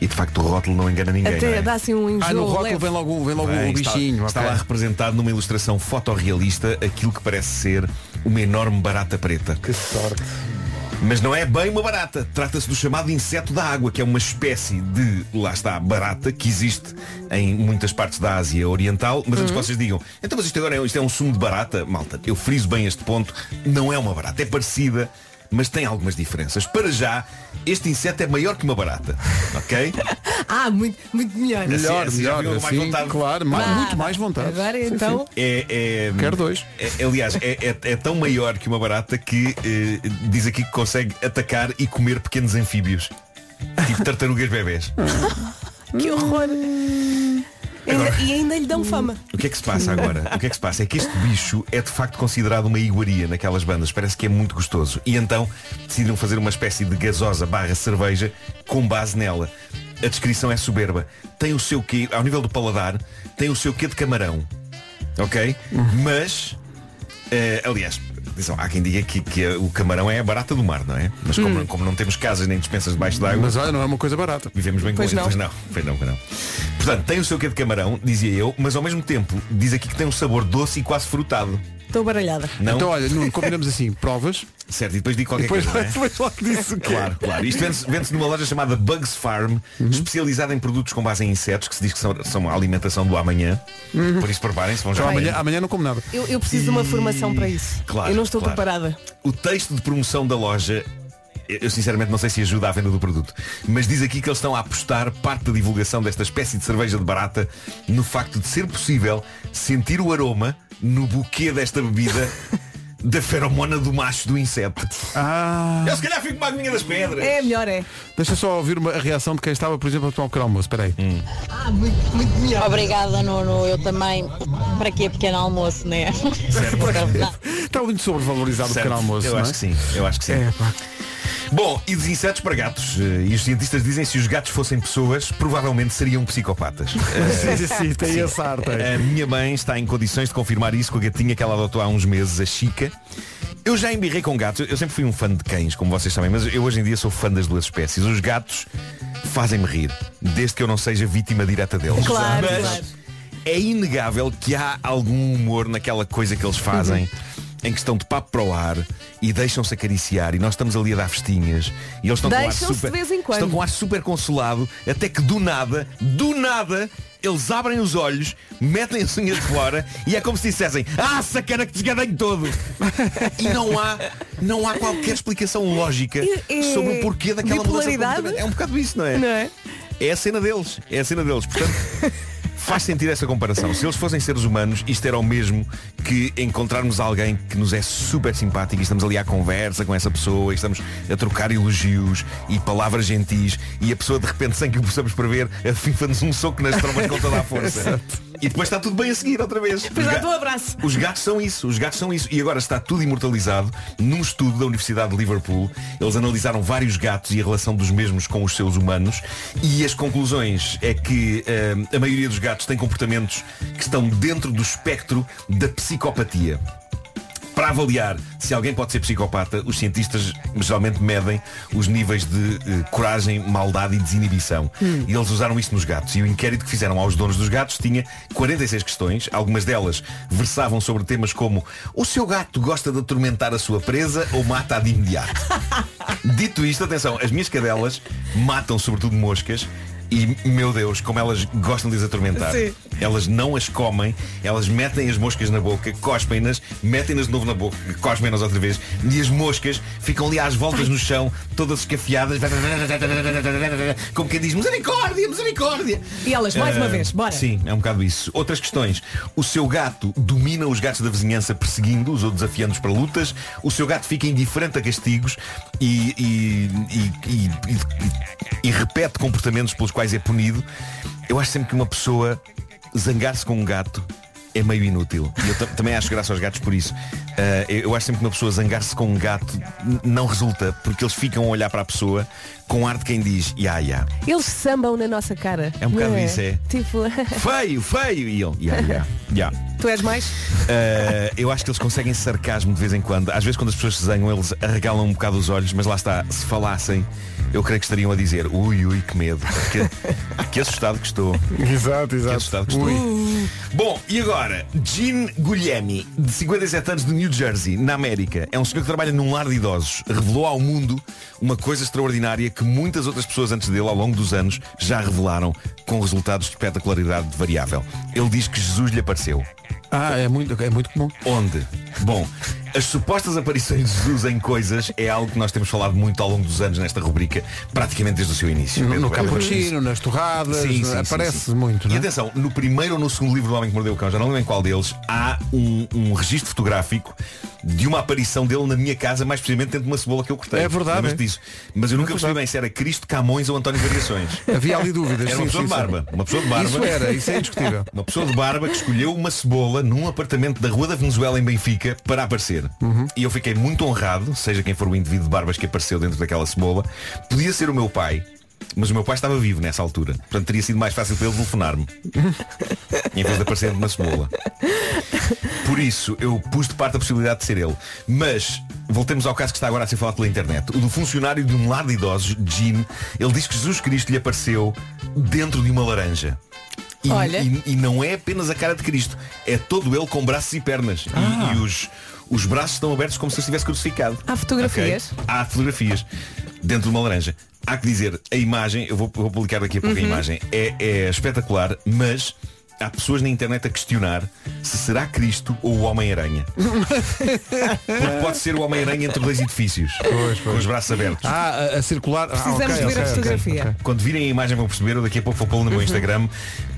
E de facto o rótulo não engana ninguém. não até é? dá assim um enjoo Ah, no rótulo leve. vem logo, vem logo Bem, o bichinho. Está, está ok. lá representado numa ilustração fotorrealista aquilo que parece ser uma enorme barata preta. Que sorte. Mas não é bem uma barata. Trata-se do chamado inseto da água, que é uma espécie de, lá está, barata, que existe em muitas partes da Ásia Oriental. Mas antes que vocês digam, então mas isto agora é, isto é um sumo de barata, malta, eu friso bem este ponto, não é uma barata, é parecida. Mas tem algumas diferenças. Para já, este inseto é maior que uma barata. Ok? (laughs) Ah, muito, muito melhor. Melhor, assim, melhor. com mais Assim, vontade? claro, mais- Vá, muito mais vontade. Agora então. É, é- Quero dois. é- aliás, é, é- é tão maior que uma barata que eh, diz aqui que consegue atacar e comer pequenos anfíbios. Tipo tartarugas bebés. (laughs) Que horror. Ainda- e ainda lhe dão fama. O que é que se passa agora? O que é que se passa? É que este bicho é de facto considerado uma iguaria naquelas bandas. Parece que é muito gostoso. E então decidiram fazer uma espécie de gasosa barra cerveja com base nela. A descrição é soberba. Tem o seu quê, ao nível do paladar, tem o seu quê de camarão. Ok? Mas, eh, aliás, atenção, há quem diga que, que o camarão é a barata do mar, não é? Mas como, como não temos casas nem dispensas debaixo d'água. Mas olha, não é uma coisa barata. Vivemos bem Pois com. Pois não, pois não, pois não. Portanto, tem o seu quê de camarão, dizia eu, mas ao mesmo tempo diz aqui que tem um sabor doce e quase frutado. Estou baralhada. Não? Então olha, Nuno, combinamos assim, provas. Certo, e depois digo qualquer Depois, coisa. é? depois logo disse o quê? Claro, claro. Isto vende-se vende-se numa loja chamada Bugs Farm, Uhum. especializada em produtos com base em insetos, que se diz que são, são a alimentação do amanhã. Por isso preparem-se, vão já Então, ver. amanhã, amanhã não como nada. Eu, eu preciso de uma formação para isso. Claro, eu não estou claro. preparada. O texto de promoção da loja eu eu sinceramente não sei se ajuda à venda do produto Mas diz aqui que eles estão a apostar parte da divulgação desta espécie de cerveja de barata No facto de ser possível sentir o aroma no buquê desta bebida Da feromona do macho do inseto Ah, Eu se calhar fico aguinha das pedras É melhor, é. deixa só ouvir uma, a reação de quem estava, por exemplo, a tomar o pequeno almoço. Espera aí. Hum. Obrigada, Nuno. Eu também. Para quê pequeno almoço, né? (laughs) Está muito sobrevalorizado o Certo. pequeno almoço, Eu não acho é? que sim, eu acho que sim É, pá. Bom, e dos insetos para gatos Eh, E os cientistas dizem que se os gatos fossem pessoas Provavelmente seriam psicopatas (laughs) Eh, Sim, sim, tem esse ar, tem. A minha mãe está em condições de confirmar isso com a gatinha que ela adotou há uns meses, a Chica. Eu já embirrei com gatos, eu sempre fui um fã de cães, como vocês sabem, mas eu hoje em dia sou fã das duas espécies. Os gatos fazem-me rir, desde que eu não seja vítima direta deles. Claro, mas claro. é inegável que há algum humor naquela coisa que eles fazem. Em que estão de papo para o ar e deixam-se acariciar e nós estamos ali a dar festinhas e eles estão com ar super, estão com ar super consolado até que do nada, do nada eles abrem os olhos, metem as unhas de fora e é como se dissessem Ah, sacana que desgadanho todo E não há Não há qualquer explicação lógica é Sobre o porquê daquela mudança. É um bocado isso, não é? Não é? É a cena deles, é a cena deles. Portanto, faz sentido essa comparação. Se eles fossem seres humanos, isto era o mesmo que encontrarmos alguém que nos é super simpático e estamos ali à conversa com essa pessoa e estamos a trocar elogios e palavras gentis e a pessoa de repente, sem que o possamos prever, afifa-nos um soco nas trombas com toda a força. (laughs) e depois está tudo bem a seguir outra vez. Depois dá um abraço. os gatos são isso, os gatos são isso. E agora está tudo imortalizado num estudo da Universidade de Liverpool. Eles analisaram vários gatos e a relação dos mesmos com os seus humanos. E as conclusões é que eh, a maioria dos gatos tem comportamentos que estão dentro do espectro da psicopatia. Para avaliar se alguém pode ser psicopata, os cientistas geralmente medem os níveis de eh, coragem, maldade e desinibição. E eles usaram isso nos gatos. E o inquérito que fizeram aos donos dos gatos tinha 46 questões. Algumas delas versavam sobre temas como o seu gato gosta de atormentar a sua presa ou mata-a de imediato. (laughs) Dito isto, atenção, as minhas cadelas matam sobretudo moscas. E, meu Deus, como elas gostam de as atormentar. Sim. Elas não as comem, elas metem as moscas na boca, cospem-nas, metem-nas de novo na boca, cospem-nas outra vez, e as moscas ficam ali às voltas no chão, todas escafiadas, como quem diz, misericórdia, misericórdia. E elas, mais uma Ah, vez, bora. Sim, é um bocado isso. Outras questões. O seu gato domina os gatos da vizinhança perseguindo-os ou desafiando-os para lutas. O seu gato fica indiferente a castigos e, e- e- e- e- e repete comportamentos pelos quais é punido. Eu acho sempre que uma pessoa zangar-se com um gato é meio inútil. E eu ta- também acho graça aos gatos por isso. Ah, eu eu acho sempre que uma pessoa zangar-se com um gato não resulta, porque eles ficam a olhar para a pessoa com ar de quem diz, ya, ya. Eles sambam na nossa cara. É um bocado não isso, é. Tipo, (laughs) Feio, feio! E ele, ya, ya, ya. tu és mais? Uh, eu acho que eles conseguem sarcasmo de vez em quando. Às vezes quando as pessoas se zangam, eles arregalam um bocado os olhos, mas lá está, se falassem, eu creio que estariam a dizer, ui, ui, que medo. Que, que assustado que estou. (laughs) Exato, Que exato. assustado que estou. Bom, e agora, Gene Guglielmi, de 57 anos de New Jersey, na América, é um senhor que trabalha num lar de idosos. Revelou ao mundo uma coisa extraordinária que muitas outras pessoas antes dele, ao longo dos anos, já revelaram com resultados de espetacularidade variável. Ele diz que Jesus lhe apareceu. Ah, é muito, é muito comum. Onde? Bom, as supostas aparições de Jesus em coisas é algo que nós temos falado muito ao longo dos anos nesta rubrica, praticamente desde o seu início. No, no cappuccino, nas torradas, Sim, sim, aparece sim, muito, E é? atenção, no primeiro ou no segundo livro do Homem que Mordeu o Cão, já não lembro em qual deles, há um, um registro fotográfico de uma aparição dele na minha casa, mais precisamente dentro de uma cebola que eu cortei. É verdade, Lembras é. disso? Mas eu nunca percebi bem se era Cristo Camões ou António Variações. (laughs) Havia ali dúvidas. Era uma pessoa de barba. Uma pessoa de barba. Isso era, isso é indiscutível. (laughs) Uma pessoa de barba que escolheu uma cebola num apartamento da Rua da Venezuela em Benfica para aparecer. Uhum. E eu fiquei muito honrado, seja quem for o indivíduo de barbas que apareceu dentro daquela cebola. Podia ser o meu pai, mas o meu pai estava vivo nessa altura. Portanto, teria sido mais fácil para ele telefonar-me. (laughs) em vez de aparecer uma cebola. Por isso, eu pus de parte a possibilidade de ser ele. Mas, voltemos ao caso que está agora a ser falado pela internet. O do funcionário de um lar de idosos, Gene, ele diz que Jesus Cristo lhe apareceu dentro de uma laranja. E, Olha. e- e não é apenas a cara de Cristo, é todo ele com braços e pernas. E- Ah. E, os, os braços estão abertos como se estivesse crucificado. Há fotografias? Ok? Há fotografias dentro de uma laranja. Há que dizer, a imagem, eu vou, vou publicar daqui a pouco Uhum. a imagem, é, é espetacular, mas há pessoas na internet a questionar se será Cristo ou o Homem-Aranha. Porque pode ser o Homem-Aranha entre dois edifícios, com os braços abertos. Ah, a, a circular. Precisamos ah, ok, ver a ok, ok, fotografia. ok. Quando virem a imagem vão perceber, eu daqui a pouco vou pô-lo no meu Uhum. Instagram.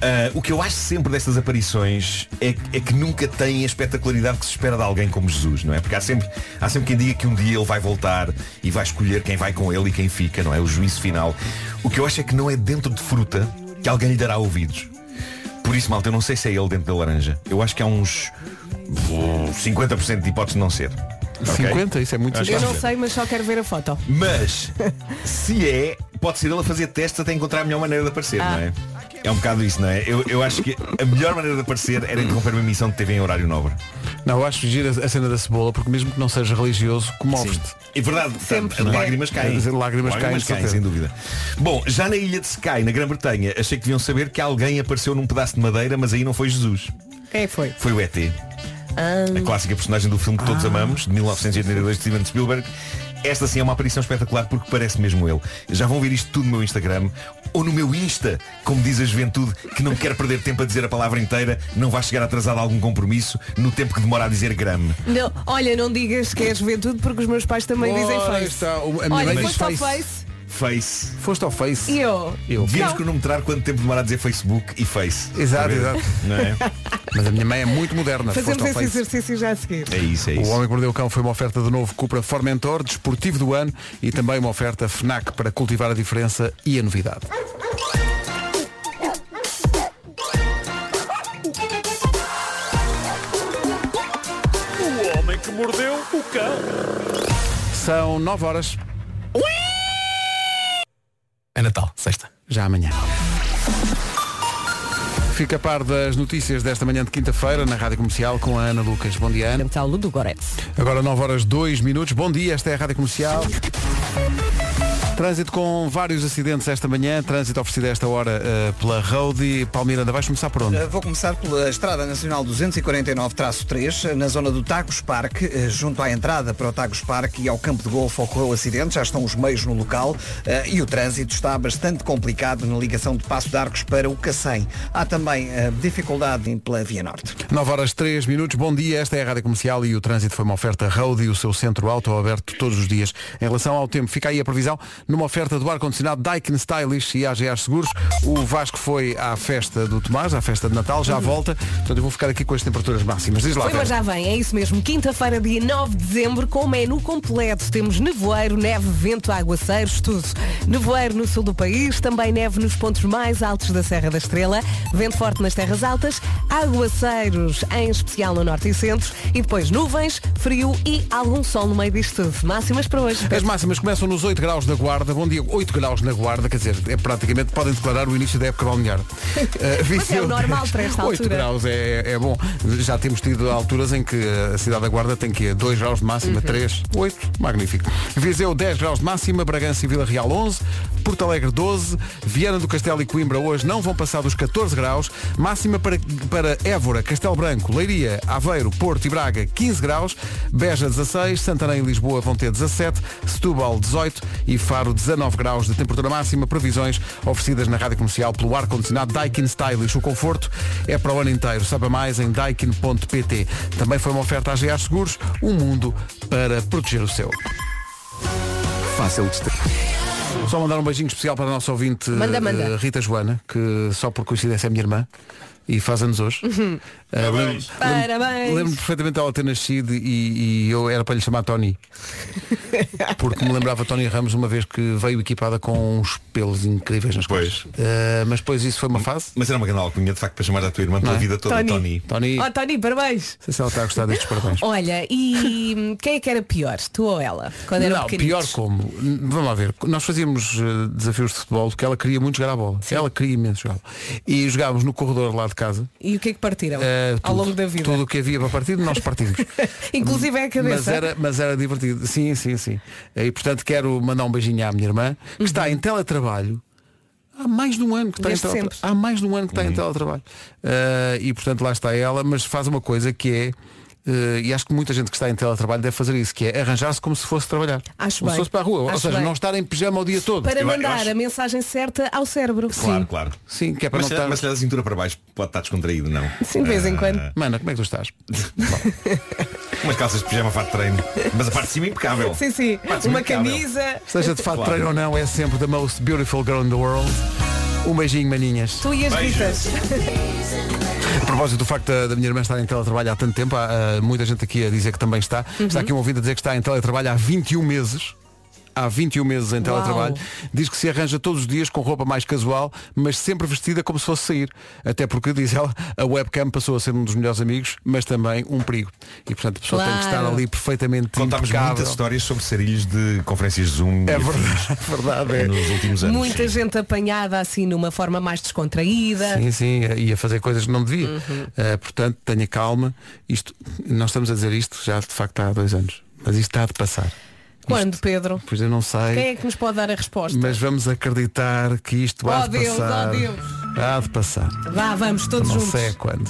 Ah, o que eu acho sempre destas aparições é, é que nunca têm a espetacularidade que se espera de alguém como Jesus, não é? Porque há sempre, há sempre quem diga que um dia ele vai voltar e vai escolher quem vai com ele e quem fica, não é? O juízo final. O que eu acho é que não é dentro de fruta que alguém lhe dará ouvidos. Por isso, malta, eu não sei se é ele dentro da laranja. Eu acho que há uns uh, 50% de hipótese de não ser. Ok? 50? Isso é muito Eu não sei, mas só quero ver a foto. Mas, se é, pode ser ele a fazer testes até encontrar a melhor maneira de aparecer, Ah. não é? É um bocado isso, não é? Eu, eu acho que a melhor maneira de aparecer era interromper uma emissão de TV em horário nobre. Não, eu acho gira a cena da cebola, porque mesmo que não seja religioso, comoves-te. É verdade, Sempre, as é. lágrimas caem. Dizer, lágrimas caem, certeza. sem dúvida. Bom, já na ilha de Skye, na Grã-Bretanha, achei que deviam saber que alguém apareceu num pedaço de madeira, mas aí não foi Jesus. Quem é foi? Foi o ET. Ah. A clássica personagem do filme que todos Ah. amamos, de 1982 de Steven Spielberg. Esta sim é uma aparição espetacular porque parece mesmo ele. Já vão ver isto tudo no meu Instagram ou no meu Insta, como diz a juventude que não quer perder tempo a dizer a palavra inteira, não vai chegar atrasado a algum compromisso no tempo que demora a dizer grame. Não, olha, não digas que é juventude porque os meus pais também dizem face. está, a minha Olha, face. face Face. Foste ao Face. e eu. Eu. Devíamos Não. cronometrar quanto tempo demora a dizer Facebook e Face. Exato, ver? exato. Não é? (laughs) Mas a minha mãe é muito moderna. Fazemos esse Face. exercício já a seguir. É isso, é O isso. Homem que Mordeu o Cão foi uma oferta de novo Cupra Formentor, desportivo do ano e também uma oferta FNAC para cultivar a diferença e a novidade. O homem que mordeu o cão. São 9 horas, É Natal, sexta. já amanhã. Fica a par das notícias desta manhã de quinta-feira na Rádio Comercial com a Ana Lucas. Bom dia, Ana. Capital Ludo Goretz. Agora 9 horas 2 minutos. Bom dia, esta é a Rádio Comercial. Trânsito com vários acidentes esta manhã. Trânsito oferecido a esta hora eh, pela Road. Palmeiranda, vais começar por onde? Uh, Vou começar pela Estrada Nacional 249-3, na zona do Tagus Park, uh, junto à entrada para o Tagus Park e ao campo de golfe ocorreu acidente, já estão os meios no local uh, e o trânsito está bastante complicado na ligação de Passo de Arcos para o Cacém. Há também uh, dificuldade pela Via Norte. 9 horas 3 minutos, bom dia, esta é a Rádio Comercial e o trânsito foi uma oferta Road e o seu centro auto aberto todos os dias. Em relação ao tempo, fica aí a previsão numa oferta do ar-condicionado Daikin Stylish e AGA Seguros. O Vasco foi à festa do Tomás, à festa de Natal, já volta, portanto eu vou ficar aqui com as temperaturas máximas. Diz lá, Foi, mas já vem, é isso mesmo. Quinta-feira, dia 9 de dezembro, com o menu completo. Temos nevoeiro, neve, vento, aguaceiros, tudo. Nevoeiro no sul do país, também neve nos pontos mais altos da Serra da Estrela, vento forte nas terras altas, aguaceiros, em especial no norte e centro, e depois nuvens, frio e algum sol no meio disto tudo. Máximas para hoje. As máximas começam nos 8 graus da Guarda. Bom dia, 8 graus na Guarda, quer dizer, é praticamente podem declarar o início da época balnear. Uh, (laughs) Mas é o normal para esta 8 altura. graus é, é bom. Já temos tido alturas em que a cidade da Guarda tem que 2 graus de máxima, 3, 8, magnífico. Viseu 10 graus de máxima, Bragança e Vila Real 11, Porto Alegre 12, Viana do Castelo e Coimbra hoje não vão passar dos 14 graus, máxima para, para Évora, Castelo Branco, Leiria, Aveiro, Porto e Braga 15 graus, Beja 16, Santarém e Lisboa vão ter 17, Setúbal 18 e Faro 19 graus de temperatura máxima, previsões oferecidas na rádio comercial pelo ar-condicionado Daikin Stylish. O conforto é para o ano inteiro. Saiba mais em daikin.pt. Também foi uma oferta à GA Seguros, um mundo para proteger o seu. Fácil de estar. Só mandar um beijinho especial para a nossa ouvinte Manda, manda. eh, Rita Joana, que só por coincidência é minha irmã e faz anos hoje. Lembro- lembro- Parabéns. Lembro perfeitamente ela ter nascido e, e eu era para lhe chamar Tony. (laughs) Porque me lembrava Tony Ramos uma vez que veio equipada com uns pelos incríveis nas Pois. costas. Eh, mas depois isso foi uma fase. Mas era uma grande alcunha, de facto, para chamar a tua irmã pela é? vida toda, Tony. Tony. Tony, Oh, Tony, parabéns. não sei se ela está a gostar destes parabéns. Olha, e quem é que era pior? Tu ou ela? Quando eram Não, pior como. Vamos lá ver. Nós fazíamos eh, desafios de futebol que ela queria muito jogar a bola. Ela queria imenso jogar. E jogávamos no corredor lá de casa. E o que é que partiram Eh, ao tudo. longo da vida? Tudo o que havia para partir, nós partimos. (laughs) Inclusive é a cabeça. Mas era, mas era divertido. Sim, sim, sim. E portanto quero mandar um beijinho à minha irmã, que está Uhum. em teletrabalho Há mais de um ano que está em Desde teletrabalho. sempre. Há mais de um ano que está em teletrabalho. Ah, e portanto lá está ela, mas faz uma coisa que é. Eh, e acho que muita gente que está em teletrabalho deve fazer isso, que é arranjar-se como se fosse trabalhar. Acho como se bem. fosse para a rua. Ou Acho seja, bem. não estar em pijama o dia todo. Para Eu- eu mandar acho- a mensagem certa ao cérebro. Claro, claro. Sim, que é para mas, não se- estar- mas se lhe dá a cintura para baixo pode estar descontraído, não? Sim, de vez em Ah, quando. Mana, como é que tu estás? (laughs) Umas calças de pijama fato de treino. Mas a parte de cima é impecável. Sim, sim. Cima Uma impecável. camisa. Seja de fato Claro. treino ou não, é sempre the most beautiful girl in the world. Um beijinho, maninhas. Tu e as Ritas. A propósito do facto da, da minha irmã estar em teletrabalho há tanto tempo, há ah, muita gente aqui a dizer que também está. Uhum. Está aqui um ouvido a dizer que está em teletrabalho há 21 meses. Há 21 meses em teletrabalho. Diz que se arranja todos os dias com roupa mais casual, mas sempre vestida como se fosse sair. Até porque, diz ela, a webcam passou a ser um dos melhores amigos, mas também um perigo. E portanto a pessoa tem que estar Claro. ali perfeitamente Contámos impecável. muitas histórias sobre sarilhos de conferências Zoom É verdade, (laughs) é verdade. é. nos últimos anos. Muita gente apanhada assim numa forma mais descontraída. Sim, sim, ia fazer coisas que não devia. Uhum. Uh, portanto, tenha calma. Isto, nós estamos a dizer isto já de facto há dois anos. Mas isto está de passar. Quando, Pedro? Pois eu não sei. Quem é que nos pode dar a resposta? Mas vamos acreditar que isto há Oh, de Deus, passar. oh, Deus. Há de passar. Vá, vamos, todos não juntos. sei a quando.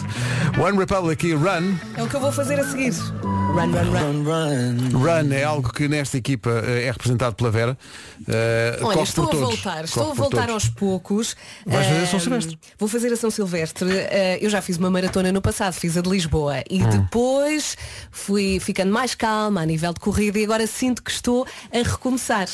One Republic e Run. É o que eu vou fazer a seguir. Run, run, run. Run é algo que nesta equipa eh, é representado pela Vera. Eh, Olha, estou a voltar, estou Corre a por voltar todos. aos poucos. Vais fazer Ahm, São Silvestre? Vou fazer a São Silvestre. Ah, eu já fiz uma maratona no passado, fiz a de Lisboa e Hum. depois fui ficando mais calma a nível de corrida e agora sinto que estou a recomeçar.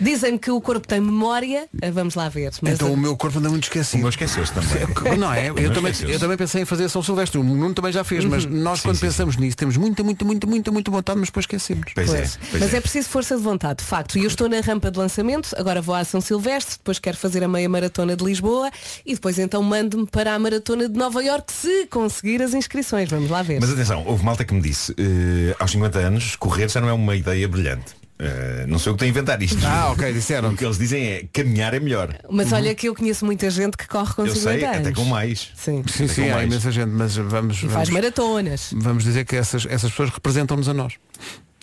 Dizem que o corpo tem memória, Ah, vamos lá ver. Mas Então o meu corpo anda muito esquecido. esqueceu-se também. (laughs) Não é? Eu também, eu também pensei em fazer São Silvestre. O Nuno também já fez, mas nós Sim, quando sim, pensamos nisso temos muita, muita, muita, muita, muita vontade, mas depois esquecemos. Pois, Pois. é. Pois Mas é. é. preciso força de vontade, de facto. E eu estou na rampa de lançamento, agora vou à São Silvestre, depois quero fazer a meia maratona de Lisboa e depois então mando-me para a maratona de Nova York se conseguir as inscrições. Vamos lá ver. Mas atenção, houve malta que me disse, eh, aos 50 anos, correr já não é uma ideia brilhante. Eh, não sei o que estou a inventar isto. Ah, ok, disseram. O que eles dizem é caminhar é melhor. Mas olha que eu conheço muita gente que corre com Eu 50 sei, anos. até com mais. Sim. Sim, sim, com há mais. imensa gente, mas vamos, E faz vamos, maratonas. vamos dizer que essas, essas pessoas representam-nos a nós.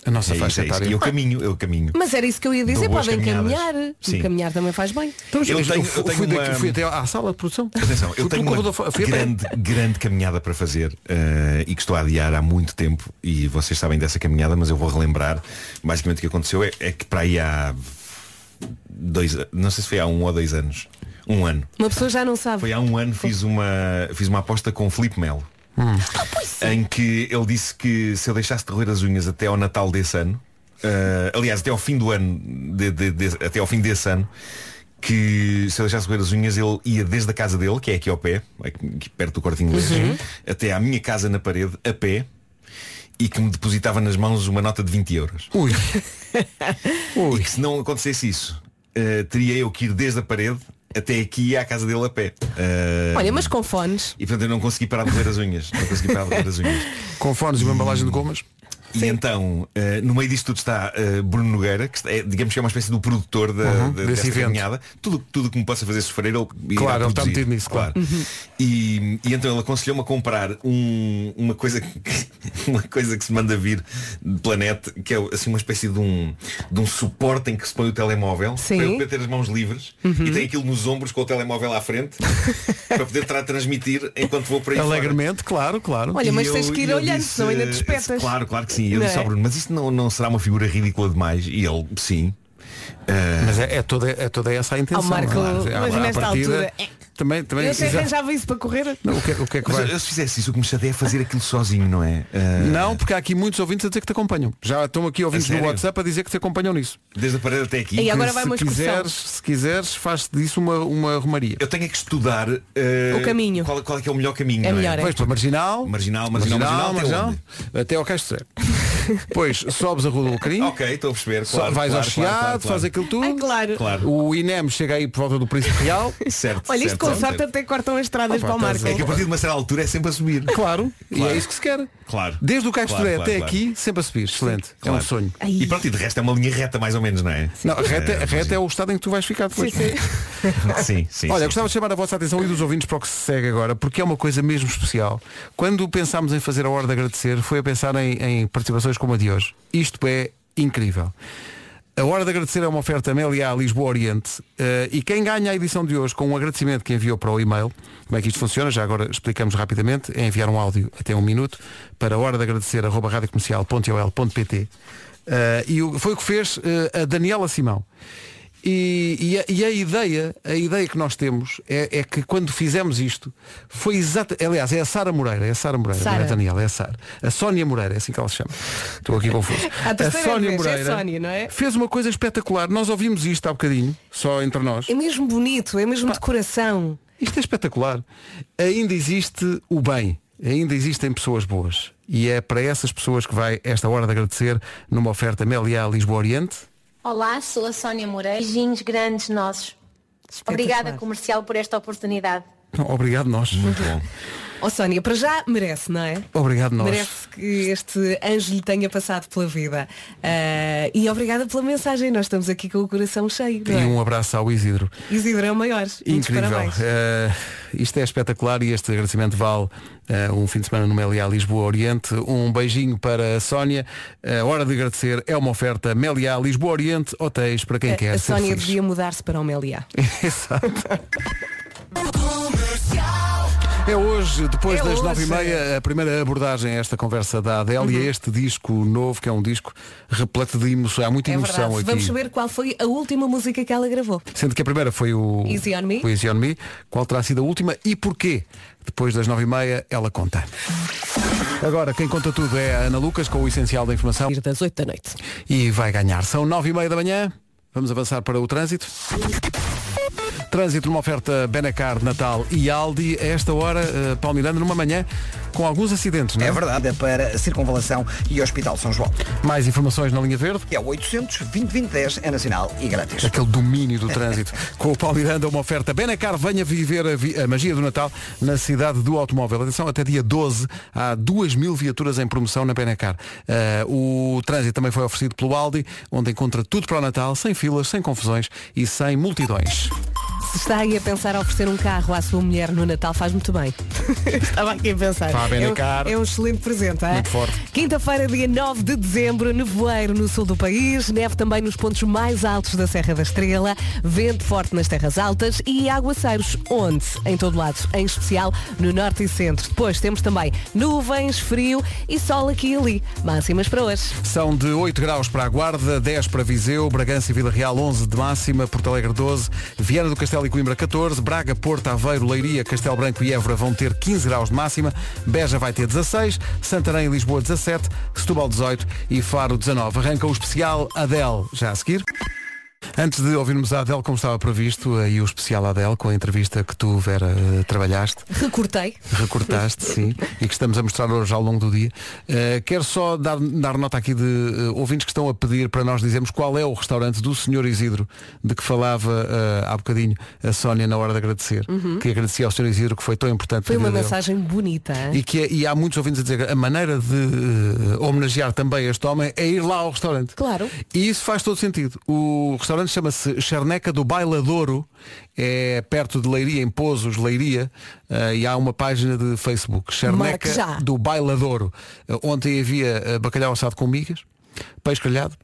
A nossa É isso, faixa é isso. etária. E eu caminho, eu caminho. Mas era isso que eu ia dizer, boas podem caminhadas. caminhar. Sim. Caminhar também faz bem. Então, Eu tenho- eu tenho fui, uma- daqui, fui até à sala de produção. Atenção, eu tenho uma grande, grande caminhada para fazer eh, e que estou a adiar há muito tempo e vocês sabem dessa caminhada, mas eu vou relembrar. Basicamente o que aconteceu é, é que para aí há dois, não sei se foi há um ou dois anos. Um ano. Uma pessoa já não sabe. Foi há um ano fiz uma, fiz uma aposta com o Filipe Melo. Ah, Em que ele disse que se eu deixasse de roer as unhas até ao Natal desse ano, eh, aliás, até ao fim do ano, de- de- de- até ao fim desse ano, que se eu deixasse roer as unhas, ele ia desde a casa dele, que é aqui ao pé, aqui perto do corte inglês, até à minha casa na parede, a pé, e que me depositava nas mãos uma nota de 20 euros. Ui. (laughs) E que se não acontecesse isso, eh, teria eu que ir desde a parede até aqui à casa dele a pé. Eh, Olha, mas com fones. e portanto eu não consegui parar de roer as unhas. Não consegui parar de roer as unhas. Com fones e uma embalagem de gomas. E então, eh, no meio disto tudo está eh, Bruno Nogueira, que é, digamos que é uma espécie do produtor da, Uhum, da- desse desta evento. caminhada. Tudo, tudo que me possa fazer sofrer, ele Claro, ele está metido nisso, claro. E, e então ele aconselhou-me a comprar um- uma coisa que, (laughs) uma coisa que se manda vir de planeta, que é assim uma espécie de um, de um suporte em que se põe o telemóvel Sim. para eu poder ter as mãos livres e tem aquilo nos ombros com o telemóvel à frente (laughs) para poder tra- transmitir enquanto vou por aí fora. Alegremente, claro, claro. Olha, E mas eu- tens que ir olhando, senão ainda te espetas. Claro, claro que sim. Eu Não disse ao é? Bruno, mas isto não, não será uma figura ridícula demais? E ele, sim. Eh, Mas é, é toda, é toda essa a intenção. Ao Marco, é? mas À- à nesta partida, altura, é. Também, também, Eu até exato. arranjava isso para correr. Não, o, que, é- o que é que mas vai? eu, se fizesse isso, o que me chateia é fazer aquilo sozinho, não é? Eh, Não, porque há aqui muitos ouvintes a dizer que te acompanham. Já estão aqui ouvintes no? WhatsApp a dizer que te acompanham nisso. Desde a parede até aqui. E agora vai se quiseres, se quiseres, faz disso uma, uma romaria. Eu tenho é que estudar eh, O caminho. Qual, qual é que é o melhor caminho. É não melhor, é? Vais pela marginal, Marginal, marginal, marginal, até onde? até ao Castro. (laughs) Depois sobes a Rua do Alecrim, Ok, estou a perceber. Claro, vais claro, ao Chiado, claro, claro. faz aquilo tudo. Ah, claro. Claro. O INEM chega aí por volta do Príncipe Real. (laughs) Certo, Olha, isto com sorte até cortam as estradas Opa, para o Marco. É que a partir de uma certa altura é sempre a subir. Claro, e é isso que se quer. Claro. Desde o Castro Claro, até claro. aqui, sempre a subir. Excelente. É um sonho. Ai. E pronto, e de resto é uma linha reta mais ou menos, não é? Não, reta, É, reta é o estado em que tu vais ficar depois. Sim, sim. (laughs) Sim, sim. Olha, sim. gostava de chamar a vossa atenção e dos ouvintes para o que se segue agora, porque é uma coisa mesmo especial. Quando pensámos em fazer a hora de agradecer, foi a pensar em, em participações como a de hoje. Isto é incrível. A hora de agradecer é uma oferta Meliá Lisboa Oriente eh, e quem ganha a edição de hoje com um agradecimento que enviou para o e-mail, como é que isto funciona, já agora explicamos rapidamente, é enviar um áudio até um minuto para a hora de agradecer arroba eh, e o- foi o que fez eh, a Daniela Simão. E, e a, e a ideia, a ideia que nós temos é, é que quando fizemos isto, foi exata. Aliás, é a Sara Moreira, é a Sara Moreira, não é a Daniela, é a Sara. A Sónia Moreira, é assim que ela se chama. Estou aqui confuso. (laughs) A a Sónia é Moreira Sónia, não é? fez uma coisa espetacular. Nós ouvimos isto há bocadinho, só entre nós. É mesmo bonito, é mesmo de coração. Isto é espetacular. Ainda existe o bem. Ainda existem pessoas boas. E é para essas pessoas que vai esta hora de agradecer numa oferta Meliá Lisboa Oriente. Olá, sou a Sónia Moreira. Beijinhos grandes nossos. Obrigada, comercial, por esta oportunidade. Obrigado nós. Muito bom. (laughs) Ó Sónia, para já merece, não é? Obrigado nós. Merece que este anjo lhe tenha passado pela vida. Ah, e obrigada pela mensagem. Nós estamos aqui com o coração cheio. E é? um abraço ao Isidro. Isidro é o maior. Incrível. Eh, isto é espetacular e este agradecimento vale eh, um fim de semana no Meliá Lisboa Oriente. Um beijinho para a Sónia. A hora de agradecer é uma oferta Meliá Lisboa Oriente, hotéis para quem A- quer a Sónia feliz. devia mudar-se para o Meliá. (laughs) Exato. (laughs) É hoje, depois É das nove e meia, a primeira abordagem a esta conversa da Adele e Uhum. a este disco novo, que é um disco repleto de emoção. Há muita É emoção verdade. aqui. Vamos saber qual foi a última música que ela gravou. Sendo que a primeira foi o Easy on Me. Easy on Me. Qual terá sido a última e porquê? Depois das nove e meia, ela conta. Agora, quem conta tudo é a Ana Lucas, com o essencial da informação. Das oito da noite. E vai ganhar. São nove e meia da manhã. Vamos avançar para o trânsito. Trânsito numa oferta Benacar, Natal e Aldi. A esta hora, uh, Paulo Miranda, numa manhã com alguns acidentes, não é? É verdade, é para Circunvalação e Hospital São João. Mais informações na linha verde? É o 800 2010 é nacional e grátis. Aquele domínio do trânsito. (laughs) Com o Paulo Miranda, uma oferta Benacar, venha viver a, vi- a magia do Natal na cidade do automóvel. Atenção, até dia 12 há 2 mil viaturas em promoção na Benacar. Eh, o trânsito também foi oferecido pelo Aldi, onde encontra tudo para o Natal, sem filas, sem confusões e sem multidões. Se está aí a pensar em oferecer um carro à sua mulher no Natal, faz muito bem. (laughs) Estava aqui a pensar. Vá bem é, um, é um excelente presente, é? Muito forte. Quinta-feira, dia 9 de dezembro, nevoeiro no sul do país, neve também nos pontos mais altos da Serra da Estrela, vento forte nas terras altas e aguaceiros, onde? Em todo lado, em especial no norte e centro. Depois temos também nuvens, frio e sol aqui e ali. Máximas para hoje. São de 8 graus para a Guarda, 10 para Viseu, Bragança e Vila Real 11 de máxima, Porto Alegre 12, Viana do Castelo e Coimbra 14, Braga, Porto, Aveiro, Leiria, Castelo Branco e Évora vão ter 15 graus de máxima, Beja vai ter 16, Santarém e Lisboa 17, Setúbal 18 e Faro 19. Arranca o especial Adele já a seguir. Antes de ouvirmos a Adele como estava previsto, aí o especial Adele com a entrevista que tu, Vera, eh, trabalhaste. Recortei. Recortaste, sim, e que estamos a mostrar hoje ao longo do dia. Uh, quero só dar, dar nota aqui de uh, ouvintes que estão a pedir para nós dizermos qual é o restaurante do Senhor Isidro, de que falava uh, há bocadinho a Sónia na hora de agradecer. Uhum. Que agradecia ao Senhor Isidro que foi tão importante. Foi uma dele. mensagem bonita. E, que é- e há muitos ouvintes a dizer que a maneira de homenagear também este homem é ir lá ao restaurante. Claro. E isso faz todo sentido. O restaurante chama-se Charneca do Bailadouro, é perto de Leiria, em Pozos, Leiria, eh, e há uma página de Facebook, Charneca do Bailadouro. Eh, ontem havia eh, bacalhau assado com migas, peixe grelhado,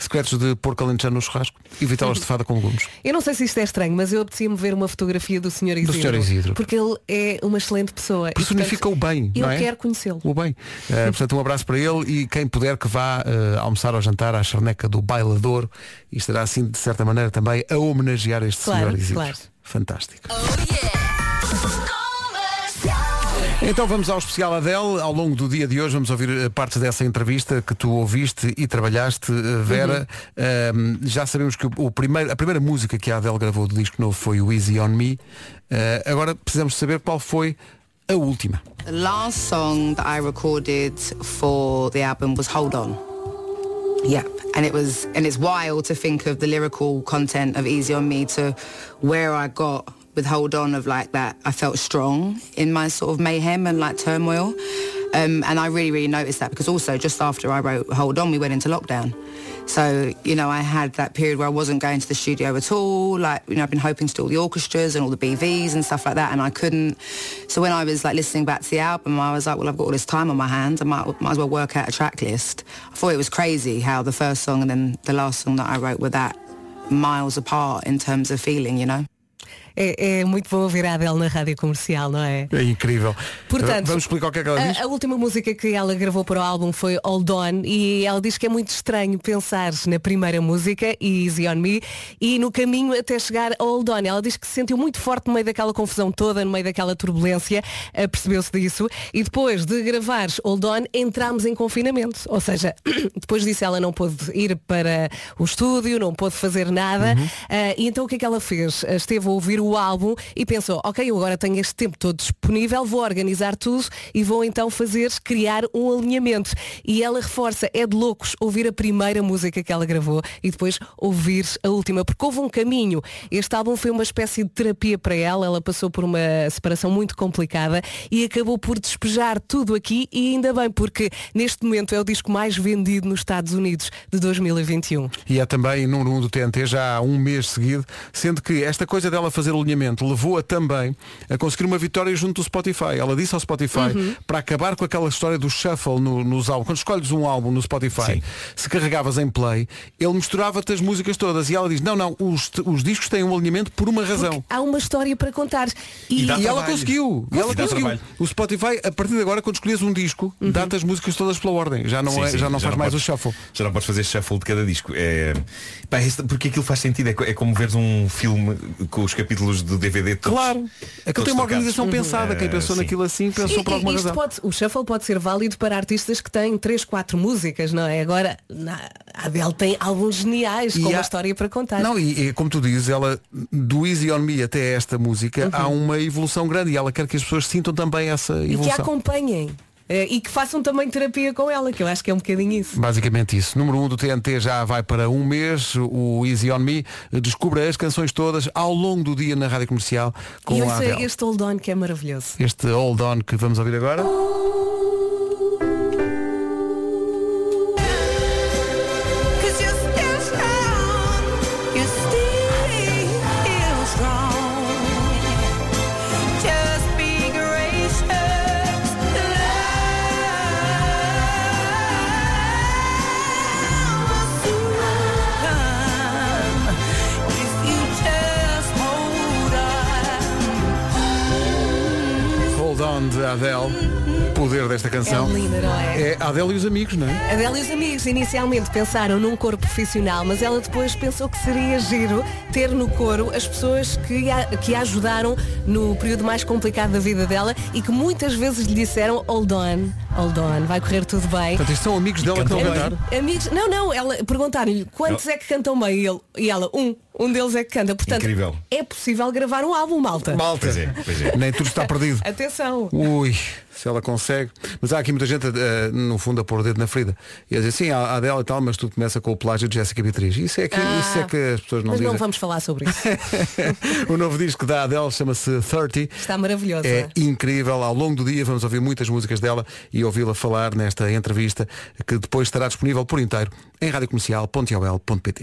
secretos de porco alentejano no churrasco e vitelas (laughs) de fada com legumes. Eu não sei se isto é estranho, mas eu apetecia-me ver uma fotografia do Sr. Isidro. Sr. Isidro. Porque ele é uma excelente pessoa. E, Personifica portanto, o bem, Eu não é? quero conhecê-lo. O bem. Eh, (laughs) portanto, um abraço para ele e quem puder que vá eh, almoçar ou jantar à charneca do Bailadouro e estará assim, de certa maneira, também a homenagear este Claro, senhor Isidro. claro. Fantástico. Então vamos ao especial Adele. Ao longo do dia de hoje vamos ouvir eh, partes dessa entrevista que tu ouviste e trabalhaste, eh, Vera. Ahm, já sabemos que o, o primeiro, a primeira música que a Adele gravou do disco novo foi o Easy on Me. Eh, agora precisamos saber qual foi a última. The last song that I recorded for the album was Hold On. Yeah, and it was, and it's wild to think of the lyrical content of Easy on Me to where I got with Hold On of like that. I felt strong in my sort of mayhem and like turmoil, um, and I really, really noticed that because also just after I wrote Hold On, we went into lockdown. So, you know, I had that period where I wasn't going to the studio at all. Like, you know, I've been hoping to do all the orchestras and all the BVs and stuff like that, and I couldn't. So when I was like listening back to the album, I was like, well, I've got all this time on my hands. I might, might as well work out a track list. I thought it was crazy how the first song and then the last song that I wrote were that miles apart in terms of feeling, you know. É, é muito bom ouvir a Adele na rádio comercial, não é? É incrível. Portanto, Vamos explicar o que é que ela diz? A, a última música que ela gravou para o álbum foi All On e ela diz que é muito estranho pensar na primeira música, Easy On Me, e no caminho até chegar a All On. Ela diz que se sentiu muito forte no meio daquela confusão toda, no meio daquela turbulência, eh, percebeu-se disso, e depois de gravar All On entramos em confinamento. Ou seja, (clears throat) depois disso ela não pôde ir para o estúdio, não pôde fazer nada, eh, e então o que é que ela fez? Eh, Esteve a ouvir o álbum e pensou, ok, eu agora tenho este tempo todo disponível, vou organizar tudo e vou então fazer, criar um alinhamento. E ela reforça, é de loucos ouvir a primeira música que ela gravou e depois ouvir a última, porque houve um caminho. Este álbum foi uma espécie de terapia para ela, ela passou por uma separação muito complicada e acabou por despejar tudo aqui e ainda bem, porque neste momento é o disco mais vendido nos Estados Unidos de 2021. E é também número 1 um do TNT já há um mês seguido, sendo que esta coisa dela fazer o alinhamento levou-a também a conseguir uma vitória junto do Spotify. Ela disse ao Spotify, Uhum. para acabar com aquela história do shuffle no- nos álbuns, quando escolhes um álbum no Spotify, se carregavas em play, ele misturava-te as músicas todas. E ela diz, não, não, os, os discos têm um alinhamento por uma razão. Há uma história para contar. E, E, ela conseguiu. E ela E conseguiu. O Spotify, a partir de agora, quando escolhes um disco, Uhum. dá-te as músicas todas pela ordem. Já não, Sim, é, sim, já não faz mais podes- o shuffle. Já não podes fazer shuffle de cada disco. É, pá, porque aquilo faz sentido. É, é como veres um filme com os capítulos do DVD todos. Claro. Aquilo tem uma organização pensada. Quem pensou sim. naquilo assim pensou E- por alguma razão. pode- o shuffle pode ser válido para artistas que têm 3, 4 músicas, não é? Agora, na, a Adele tem álbuns geniais E com uma história para contar. Não, e, e como tu dizes, ela do Easy On Me até esta música Uhum. há uma evolução grande e ela quer que as pessoas sintam também essa e que a evolução. acompanhem. Eh, E que façam também terapia com ela, que eu acho que é um bocadinho isso. Basicamente isso. Número 1 um do TNT já vai para um mês, o Easy On Me. Descubra as canções todas ao longo do dia na Rádio Comercial com e a Adele. este Hold On que é maravilhoso. Este Hold On que vamos ouvir agora. Cause you're still strong. You're still Poder desta canção. É linda, não é? É a Adele e os amigos, não é? Adele e os amigos inicialmente pensaram num coro profissional, mas ela depois pensou que seria giro ter no coro as pessoas que a, que a ajudaram no período mais complicado da vida dela e que muitas vezes lhe disseram hold on, hold on, vai correr tudo bem. Portanto, isto são amigos dela que estão a cantar. Amigos, não, não, ela perguntaram-lhe quantos é que cantam bem e, ele, e ela, um, um deles é que canta. Portanto, Incrível. é possível gravar um álbum, malta. Malta. Pois é, pois é. Nem tudo está perdido. (laughs) Atenção. Ui, se ela consegue. Mas há aqui muita gente, eh, no fundo, a pôr o dedo na ferida. E a dizer, sim, a Adele e tal, mas tudo começa com o plágio de Jéssica Beatriz. Isso é que, Ah, isso é que as pessoas não mas dizem. não vamos falar sobre isso. (laughs) o novo disco da Adele chama-se 30. Está maravilhoso. É incrível, ao longo do dia vamos ouvir muitas músicas dela e ouvi-la falar nesta entrevista que depois estará disponível por inteiro em radiocomercial.ol.pt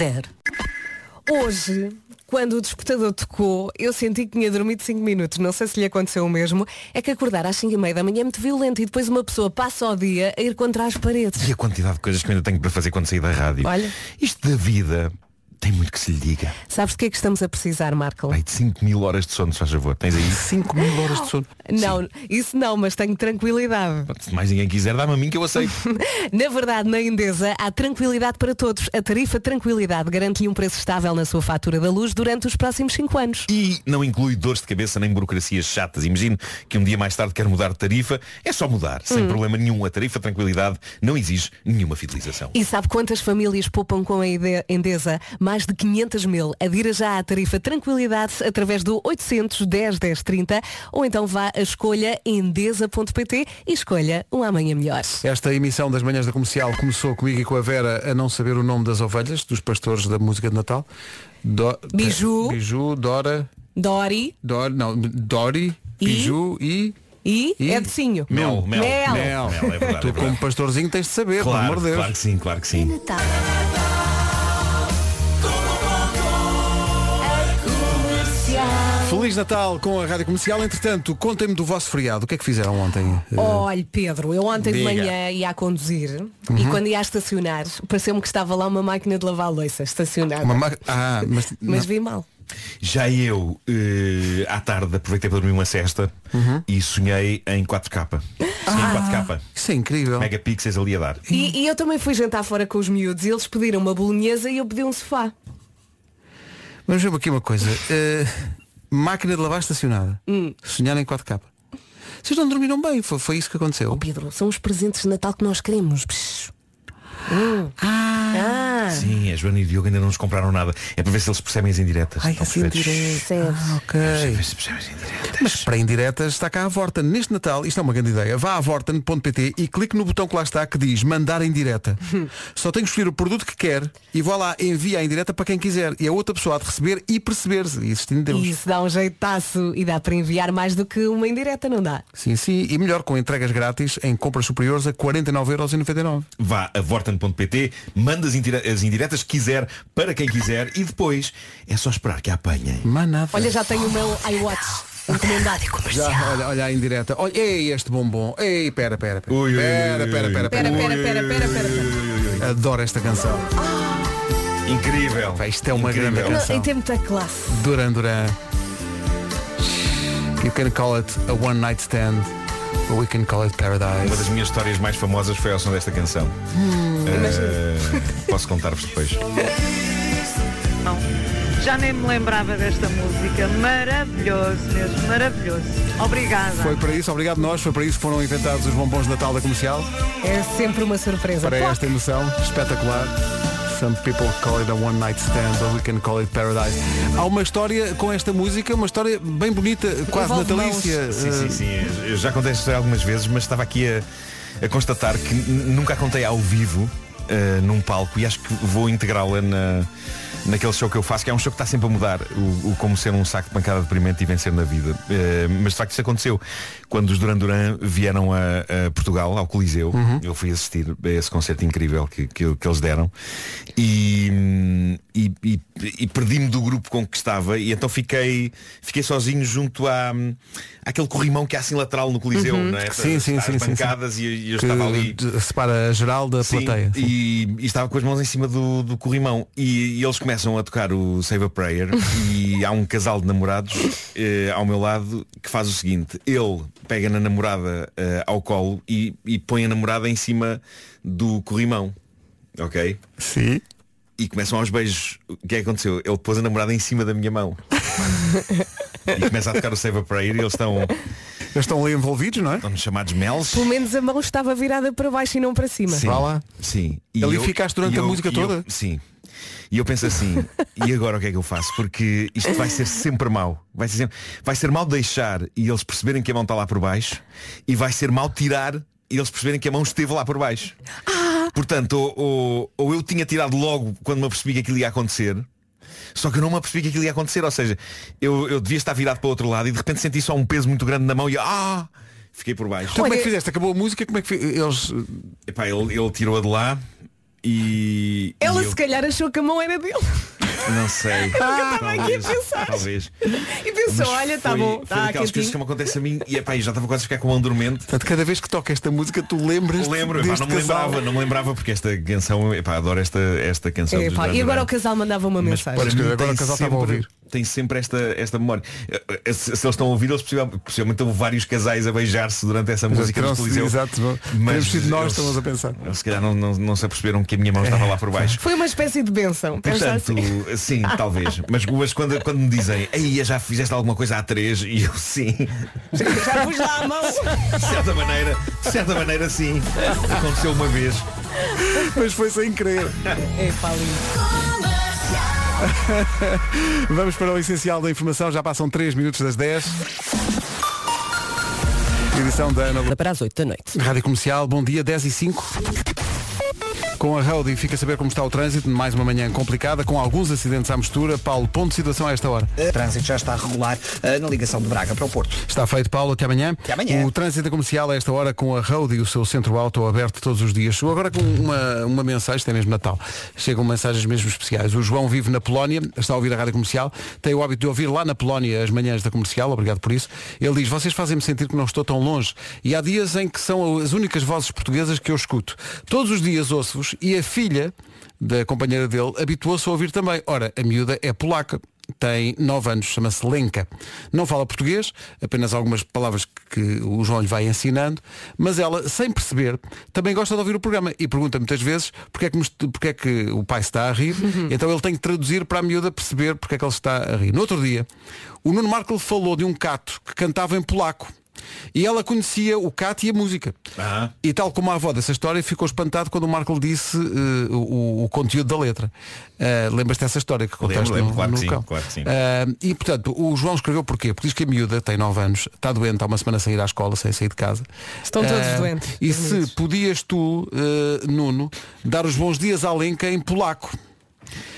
Hoje, quando o despertador tocou, eu senti que tinha dormido 5 minutos. Não sei se lhe aconteceu o mesmo. É que acordar às 5 e meia da manhã é muito violento e depois uma pessoa passa o dia a ir contra as paredes. E a quantidade de coisas que eu ainda tenho para fazer quando sair da rádio. Olha. Isto da vida tem muito que se lhe diga. Sabes de que é que estamos a precisar, Marco? Pai, de 5 mil horas de sono, se faz favor. Tens aí? 5 mil horas de sono. Não, isso não, mas tenho tranquilidade. Se mais ninguém quiser, dá-me a mim que eu aceito. (laughs) Na verdade, na Endesa há tranquilidade para todos. A tarifa Tranquilidade garante-lhe um preço estável na sua fatura da luz durante os próximos 5 anos. E não inclui dores de cabeça nem burocracias chatas. Imagine que um dia mais tarde quer mudar de tarifa. É só mudar, sem Hum. problema nenhum. A tarifa Tranquilidade não exige nenhuma fidelização. E sabe quantas famílias poupam com a Endesa? Mais de 500 mil. Adira já à tarifa Tranquilidade através do 810 1030 ou então vá a escolha endesa.pt e escolha um amanhã melhor. Esta emissão das manhãs da comercial começou comigo e com a Vera a não saber o nome das ovelhas, dos pastores da música de Natal. Do... Biju. Biju, Dora. Dori Dor, não, Dori, E? Biju e. e, Edinho. Mel, mel, Mel. Mel, é verdade, tu é como pastorzinho tens de saber, pelo Claro, amor de Deus. claro que sim, claro que sim. Natal. Feliz Natal com a Rádio Comercial. Entretanto, contem-me do vosso feriado. O que é que fizeram ontem? Eh, Olha, Pedro, eu ontem de Diga. manhã ia a conduzir e Uhum. quando ia a estacionar, pareceu-me que estava lá uma máquina de lavar louça estacionada. uma ma- Ah, mas, (laughs) Mas vi mal. Já eu, eh, à tarde, aproveitei para dormir uma cesta Uhum. e sonhei em 4K. Sonhei em 4K. Isso é incrível. Megapixels ali a dar. E, e eu também fui jantar fora com os miúdos e eles pediram uma bolonhesa e eu pedi um sofá. Vamos ver aqui uma coisa. Eh, máquina de lavar estacionada. Hum. Sonhar em 4K. Vocês não dormiram bem, foi, foi isso que aconteceu. Pedro, são os presentes de Natal que nós queremos. Psh. Hum. Ah. Sim, a Joana e o Diogo ainda não nos compraram nada. É para ver se eles percebem as indiretas. Ai, Estão assim. Ah, ok. Mas para indiretas está cá a Vorten. Neste Natal, isto é uma grande ideia. Vá a vorten.pt e clique no botão que lá está que diz mandar em direta. (laughs) Só tem que escolher o produto que quer e vá lá, envia a indireta para quem quiser. E a outra pessoa há de receber e perceber-se. E existindo Deus. Isso dá um jeitaço e dá para enviar mais do que uma indireta, não dá? Sim, sim. E melhor com entregas grátis em compras superiores a 49,99€. Vá a vorten.pt, manda as, indire- as indiretas que quiser, para quem quiser, e depois é só esperar que a apanhem. Mas nada. Olha, já tenho o meu iWatch encomendado. Já, olha, olha a indireta. Olha, ei, este bombom. Ei, pera, pera, pera. Ui, Pera, ui, pera, pera. Pera, pera. pera, pera, pera, pera, pera. Adoro esta canção. Incrível. Pá, isto é uma Incrível. grande Não, canção. e tem muita classe. Duran Duran. You can call it a one night stand. We can call it paradise. Uma das minhas histórias mais famosas foi ao som desta canção. Hum. Eh, (laughs) posso contar-vos depois. Não. Já nem me lembrava desta música. Maravilhoso mesmo, maravilhoso. Obrigada. Foi para isso, obrigado nós, foi para isso que foram inventados os bombons de Natal da Comercial. É sempre uma surpresa. Para esta emoção espetacular. Some people call it a one night stand, or we can call it paradise. Há uma história com esta música, uma história bem bonita, quase Envolve natalícia. Sim, Eh, sim, sim. Eu já contei esta história algumas vezes, mas estava aqui a, a constatar que nunca a contei ao vivo eh, num palco e acho que vou integrá-la na, naquele show que eu faço, que é um show que está sempre a mudar, o, o como ser um saco de pancada deprimente e vencer na vida. Eh, mas de facto isso aconteceu quando os Duran Duran vieram a, a Portugal, ao Coliseu. Eu fui assistir a esse concerto incrível que, que, que eles deram e, e, e- e perdi-me do grupo com que estava e então fiquei, fiquei sozinho junto à, àquele corrimão que há assim lateral no Coliseu, Uhum. não é? Sim, sim, As sim, sim, sim. bancadas E, e eu estava ali. separa a geral da Sim, plateia. Sim. E, e estava com as mãos em cima do, do corrimão e, e eles começam a tocar o Save a Prayer (laughs) e há um casal de namorados eh, ao meu lado que faz o seguinte, ele pega na namorada eh, ao colo e, e põe a namorada em cima do corrimão. Ok? Sim. E começam aos beijos. O que é que aconteceu? Ele pôs a namorada em cima da minha mão. (laughs) e começa a tocar o Save a Prayer e eles estão. Eles estão ali envolvidos, não é? Estão chamados mels. Pelo menos a mão estava virada para baixo e não para cima. Sim. Sim. Ali ficaste durante e a música e eu- toda? sim. E eu penso assim, (laughs) e agora o que é que eu faço? Porque isto vai ser sempre mau. Vai ser, sempre- vai ser mau deixar e eles perceberem que a mão está lá por baixo e vai ser mau tirar e eles perceberem que a mão esteve lá por baixo. Portanto, ou, ou- ou eu tinha tirado logo quando me apercebi que aquilo ia acontecer, só que eu não me apercebi que aquilo ia acontecer. Ou seja, eu, eu devia estar virado para o outro lado e de repente senti só um peso muito grande na mão e ah! Fiquei por baixo. Então como é que fizeste? Acabou a música, como é que eles. Epá, ele, ele tirou-a de lá e. Ela e eu- se calhar achou que a mão era dele. Não sei. Eu estava aqui a Talvez, pensar. Talvez. E pensou, Mas olha, está foi- bom, Foi está daquelas coisas que me acontecem a mim e epá, eu já estava quase a ficar com mão dormente. Portanto, cada vez que toca esta música, tu lembras Lembro, epá, não me casal. lembrava, não me lembrava porque esta canção, epá, adoro esta, esta canção. Epá, e agora o casal mandava uma Mas mensagem. para mim agora o casal estava a sempre- ouvir. Tem sempre esta, esta memória. Eh, Se, se eles estão a ouvir, eles possivelmente, possivelmente houve vários casais a beijar-se durante essa Mas música no terão-se- Coliseu. exato, teremos sido nós, estamos a pensar. Eles se calhar não, não, não se aperceberam que a minha mão estava lá por baixo. (laughs) Foi uma espécie de benção. Portanto, assim. sim, talvez. Mas, mas quando, quando me dizem, aí já fizeste alguma coisa há três, e eu sim. Já pus lá a mão. De certa maneira, de certa maneira sim. Aconteceu uma vez. Mas foi sem querer. Epá, lindo. (laughs) Vamos para o essencial da informação, já passam 3 minutos das 10. Edição da Ana Para as 8 da noite. Rádio Comercial, bom dia, 10 e 5. Com a Roadie fica a saber como está o trânsito, mais uma manhã complicada, com alguns acidentes à mistura. Paulo, ponto de situação a esta hora. O trânsito já está regular eh, na ligação de Braga para o Porto. Está feito, Paulo, até amanhã. Até amanhã. O trânsito comercial a esta hora com a Roadie, o seu centro auto aberto todos os dias. Chegou agora com uma, uma mensagem, tem mesmo Natal. Chegam mensagens mesmo especiais. O João vive na Polónia, está a ouvir a rádio comercial, tem o hábito de ouvir lá na Polónia as manhãs da comercial, obrigado por isso. Ele diz, vocês fazem-me sentir que não estou tão longe. E há dias em que são as únicas vozes portuguesas que eu escuto. Todos os dias ouço-vos e a filha da companheira dele habituou-se a ouvir também. Ora, a miúda é polaca. Tem 9 anos, chama-se Lenka. Não fala português, apenas algumas palavras que o João lhe vai ensinando, mas ela, sem perceber, também gosta de ouvir o programa e pergunta muitas vezes porque é que, porque é que o pai está a rir, (laughs) então ele tem que traduzir para a miúda perceber porque é que ele está a rir. No outro dia, o Nuno Marco falou de um cato que cantava em polaco. E ela conhecia o cat e a música. E tal como a avó dessa história, ficou espantado quando o Marco lhe disse eh, o, o conteúdo da letra. Eh, Lembras-te dessa história que contaste lembro, no, claro no que sim, cão? claro que sim. Eh, e portanto, o João escreveu porquê? Porque diz que a miúda tem 9 anos, está doente, há uma semana sem ir à escola, sem sair de casa. Estão todos doentes, E se podias tu, Nuno, dar os bons dias à Lenca em polaco?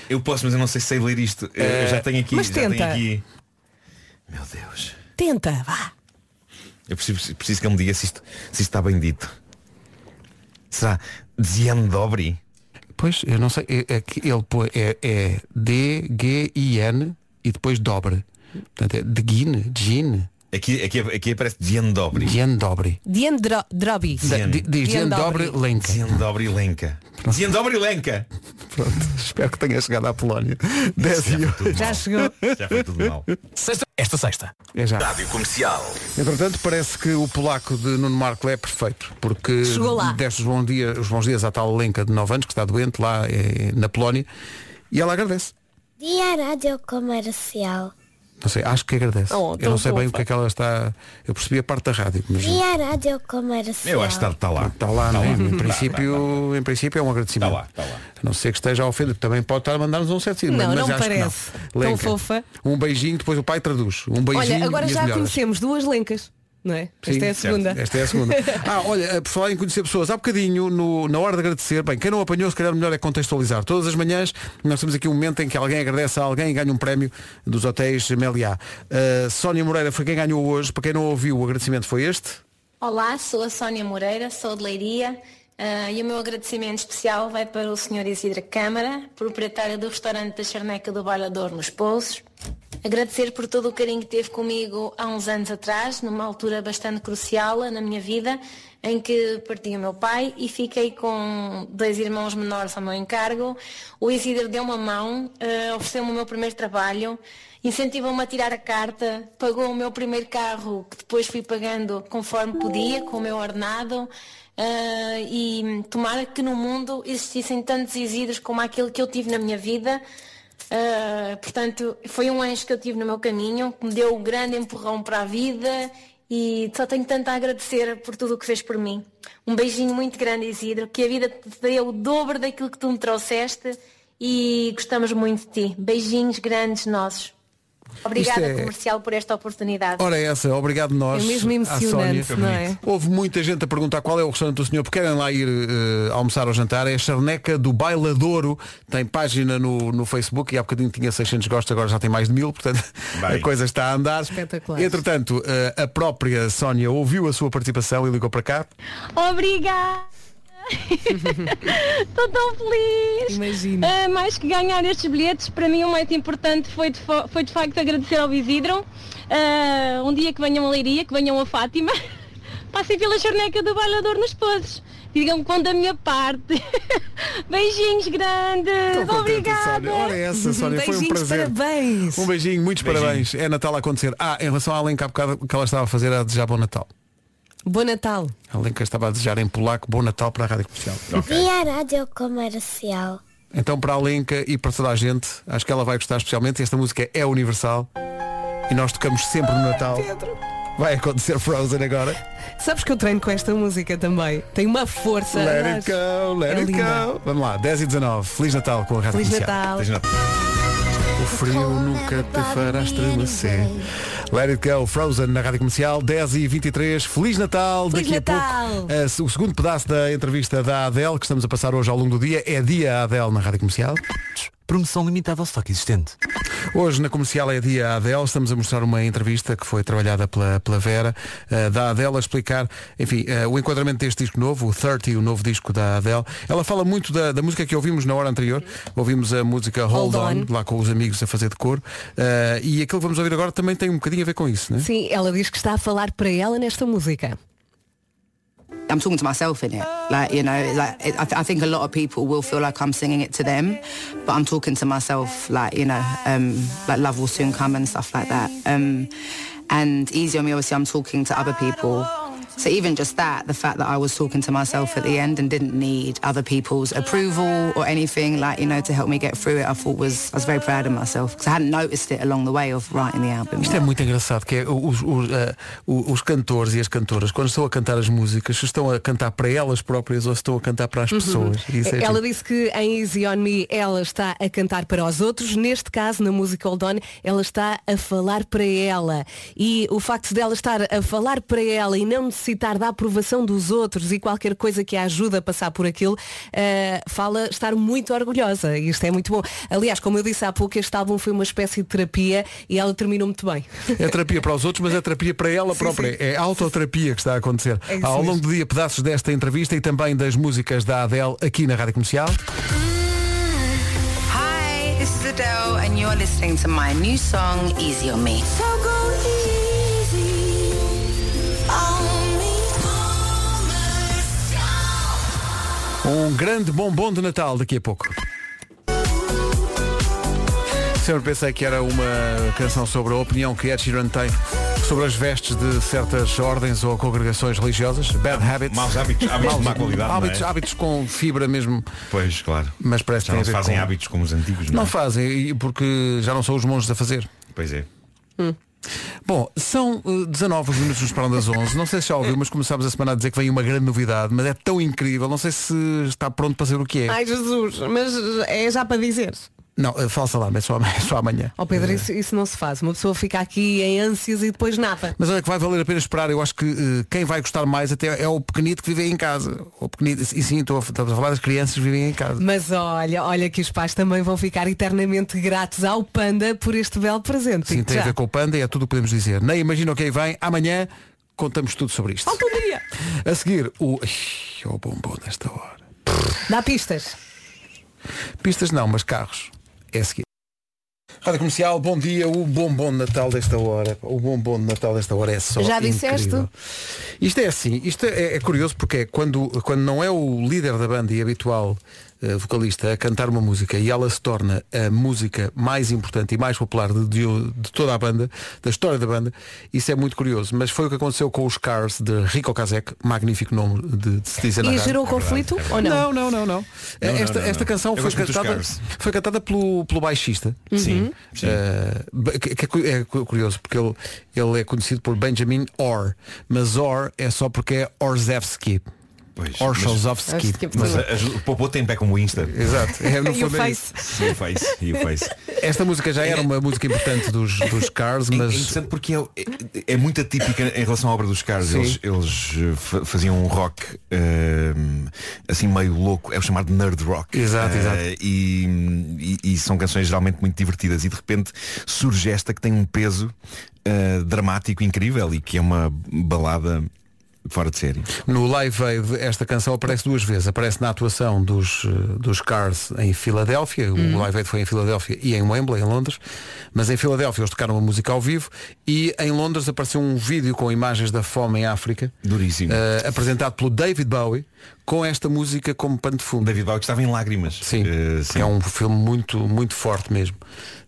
Eu posso, mas eu não sei se sei ler isto. Eu- eu já tenho aqui. mas já tenho tenta. aqui. Meu Deus. Tenta, vá. Eu preciso, preciso que ele me diga se isto, se isto está bem dito. Será Dzian Dobry? Pois, eu não sei, é, é que ele põe, é, é D-G-I-N e depois dobre. Portanto, é Dgin, Gin, Aqui, aqui, aqui aparece Dzian Dobry. Gian Dobry. Dian Dro- Diz Gian Dobry Lenka. Dzian Dobry Lenka. Dzian Dobry Lenka. Pronto, (laughs) espero que tenha chegado à Polónia. 10 e. Já chegou. Já foi tudo mal. Sexta, esta sexta. É já. Rádio Comercial. Entretanto, parece que o polaco de Nuno Marco é perfeito, porque Chegou lá. deste os bons, dias, os bons dias à tal Lenka de 9 anos, que está doente lá eh, na Polónia, e ela agradece. Dia Rádio Comercial. Não sei, acho que agradece. Oh, eu não sei bem o fofa. que é que ela está. Eu percebi a parte da rádio, mas Dia Rádio Comercial. Eu acho que está, está lá. está lá, não é? Em princípio, em princípio é um agradecimento. Está lá, está lá. A não ser que esteja a ofender, também pode estar a mandar-nos um certo Não, mas não acho que parece. não. Tão fofa. Um beijinho, depois o pai traduz. Um beijinho Olha, agora e já melhoras. conhecemos duas lencas. Não é? Sim, Esta é a certo. segunda. Esta é a segunda. (laughs) Ah, olha, eh, por falar em conhecer pessoas, há bocadinho, no- na hora de agradecer, bem, quem não apanhou, se calhar melhor é contextualizar. Todas as manhãs nós temos aqui um momento em que alguém agradece a alguém e ganha um prémio dos hotéis Meliá. Uh, Sónia Moreira foi quem ganhou hoje. Para quem não ouviu, o agradecimento foi este. Olá, sou a Sónia Moreira, sou de Leiria ah, e o meu agradecimento especial vai para o Sr. Isidro Câmara, proprietário do restaurante da Charneca do Bailador nos Poços. Agradecer por todo o carinho que teve comigo há uns anos atrás, numa altura bastante crucial na minha vida, em que parti o meu pai e fiquei com dois irmãos menores ao meu encargo. O Isidro deu uma mão, ah, ofereceu-me o meu primeiro trabalho, incentivou-me a tirar a carta, pagou o meu primeiro carro, que depois fui pagando conforme podia, com o meu ordenado. ah, e tomara que no mundo existissem tantos Isidros como aquele que eu tive na minha vida. Ah, portanto, foi um anjo que eu tive no meu caminho, que me deu um grande empurrão para a vida e só tenho tanto a agradecer por tudo o que fez por mim. Um beijinho muito grande, Isidro, que a vida te dê o dobro daquilo que tu me trouxeste e gostamos muito de ti. Beijinhos grandes nossos. Obrigada, é- comercial, por esta oportunidade. Ora essa, obrigado nós. É mesmo emocionante, Sónia. não é? Houve muita gente a perguntar qual é o restaurante do senhor, porque querem lá ir eh, almoçar ou jantar. É a Charneca do Bailadouro. Tem página no, no Facebook e há bocadinho tinha 600 gostos, agora já tem mais de mil, portanto (laughs) Bem. a coisa está a andar. Espetacular. Entretanto, eh, a própria Sónia ouviu a sua participação e ligou para cá. Obrigada! (laughs) Estou tão feliz! Imagino. Ah, mais que ganhar estes bilhetes, para mim o mais importante foi de, fo- foi de facto agradecer ao Isidro. Ah, um dia que venham a Leiria, que venham a Fátima, (laughs) passem pela charneca do bailador nos pozos. Digam quanto da minha parte. (laughs) Beijinhos grandes! Estou contente, Obrigada! Sónia. Ora essa, Sónia, foi um Beijinhos, prazer. parabéns. Um beijinho, muitos Beijinho. parabéns. É Natal a acontecer. Ah, em relação à Lenca, há bocado que ela estava a fazer a desejar bom Natal. Bom Natal. A Lenca estava a desejar em polaco bom Natal para a Rádio Comercial. Dia Rádio Comercial. Então para a Lenca e para toda a gente, acho que ela vai gostar especialmente. Esta música é universal e nós tocamos sempre no Natal. Vai acontecer Frozen agora. Sabes que eu treino com esta música também. Tem uma força. Let it go, let É it linda. go. Vamos lá, 10 e 19. Feliz Natal com a Rádio Feliz Comercial. Natal. Tens na- O frio nunca te fará estremecer. Let it go, Frozen na Rádio Comercial, 10 e 23 Feliz Natal! Feliz Daqui Natal! a pouco, eh, o segundo pedaço da entrevista da Adele, que estamos a passar hoje ao longo do dia, é dia Adele na Rádio Comercial. Promoção limitada ao estoque existente. Hoje na comercial é dia Adele, estamos a mostrar uma entrevista que foi trabalhada pela, pela Vera, eh, da Adele, a explicar, enfim, eh, o enquadramento deste disco novo, o 30, o novo disco da Adele. Ela fala muito da, da música que ouvimos na hora anterior, ouvimos a música Hold, Hold On, lá com os amigos a fazer de cor, eh, e aquilo que vamos ouvir agora também tem um bocadinho a ver com isso, né? Sim, ela diz que está a falar para ela nesta música. I'm talking to myself in it. Like, you know, like it, I, th- I think a lot of people will feel like I'm singing it to them, but I'm talking to myself, like, you know, um, like love will soon come and stuff like that. Um, and easy on me, obviously, I'm talking to other people. So even just that, the fact that I was talking to myself at the end and didn't need other people's approval or anything, like, you know, to help me get through it, I thought was, I was very proud of myself because I hadn't noticed it along the way of writing the album. Isto é muito engraçado, que é os, os, o- os cantores e as cantoras, quando estão a cantar as músicas, se estão a cantar para elas próprias ou se estão a cantar para as pessoas. Isso é ela disse que em Easy On Me ela está a cantar para os outros. Neste caso, na música Hold On, ela está a falar para ela. E o facto dela estar a falar para ela e não necessitar da aprovação dos outros e qualquer coisa que a ajude a passar por aquilo, eh, fala estar muito orgulhosa. E isto é muito bom. Aliás, como eu disse há pouco, este álbum foi uma espécie de terapia e ela terminou muito bem. É terapia para os outros, mas é terapia para ela Sim, própria. sim. É autoterapia que está a acontecer. É isso Ao longo do dia, pedaços desta entrevista e também das músicas da Adele aqui na Rádio Comercial. Hi, this is Adele, and you're listening to my new song, Easy on Me. Um grande bombom de Natal daqui a pouco. Sempre pensei que era uma canção sobre a opinião que Ed Sheeran tem sobre as vestes de certas ordens ou congregações religiosas. Bad habits. Maus hábitos, hábitos de má qualidade, é? Hábitos, hábitos com fibra mesmo. Pois, claro. Mas parece que não fazem com- hábitos como os antigos, não, Não é? fazem, e- porque já não são os monges a fazer. Pois é. Bom, são eh, 19 os minutos nos param das 11. Não sei se já ouviu, mas começámos a semana a dizer que vem uma grande novidade, mas é tão incrível. Não sei se está pronto para saber o que é. Ai Jesus, mas é já para dizer. Não, eh, falsa lá, é só, (laughs) é só amanhã. Ó Pedro, isso, isso não se faz. Uma pessoa fica aqui em ânsias e depois nada. Mas olha que vai valer a pena esperar. Eu acho que eh, quem vai gostar mais até é o pequenito que vive em casa. O pequenito, e sim, estou a, estamos a falar das crianças que vivem em casa. Mas olha, olha que os pais também vão ficar eternamente gratos ao Panda por este belo presente. Sim, tem Já. a ver com o panda e é tudo o que podemos dizer. Nem imagina o que aí vem. Amanhã contamos tudo sobre isto. Falta um dia. A seguir, o. Ixi, o bombom nesta hora. Dá pistas. Pistas não, mas carros. É a seguir. Rádio Comercial, bom dia. O bombom de Natal desta hora. O bombom de Natal desta hora é só Já disseste? incrível. Isto é assim, isto é, é curioso porque é quando, quando não é o líder da banda e habitual vocalista a cantar uma música e ela se torna a música mais importante e mais popular de, de- de toda a banda, da história da banda, isso é muito curioso. Mas foi o que aconteceu com os Cars de Rico Kazek, magnífico nome de, de se dizer na E rádio. gerou conflito ou não? Não, não, não, não. Não, esta, não, não, esta canção foi cantada, foi cantada pelo, pelo baixista. Sim, sim. Eh, ba- que- que é é cu- curioso porque ele, ele é conhecido por Benjamin Orr, mas Orr é só porque é Orzewski. Pois, Orszolzowski. Mas a- a- o Popô tem pé como o Insta. Exato. É, no (laughs) E o é Face. isso. E o Face. E o Face. Esta música já era uma música importante dos, dos Cars, É- É mas interessante porque é, é- é muito atípica em relação à obra dos Cars. Sim. Eles, eles eh, fa- faziam um rock eh, assim meio louco, é o chamado nerd rock. Exato, Eh, exato. E, e- e são canções geralmente muito divertidas. E de repente surge esta que tem um peso eh, dramático incrível e que é uma balada fora de série. no Live Aid esta canção aparece duas vezes. Aparece na atuação dos, eh, dos Cars em Filadélfia. O Live Aid foi em Filadélfia e em Wembley, em Londres. Mas em Filadélfia eles tocaram a música ao vivo e em Londres apareceu um vídeo com imagens da fome em África. Duríssimo. eh, apresentado pelo David Bowie com esta música como pano de fundo. David Bowie que estava em lágrimas. Sim, Eh, que é um filme muito, muito forte mesmo.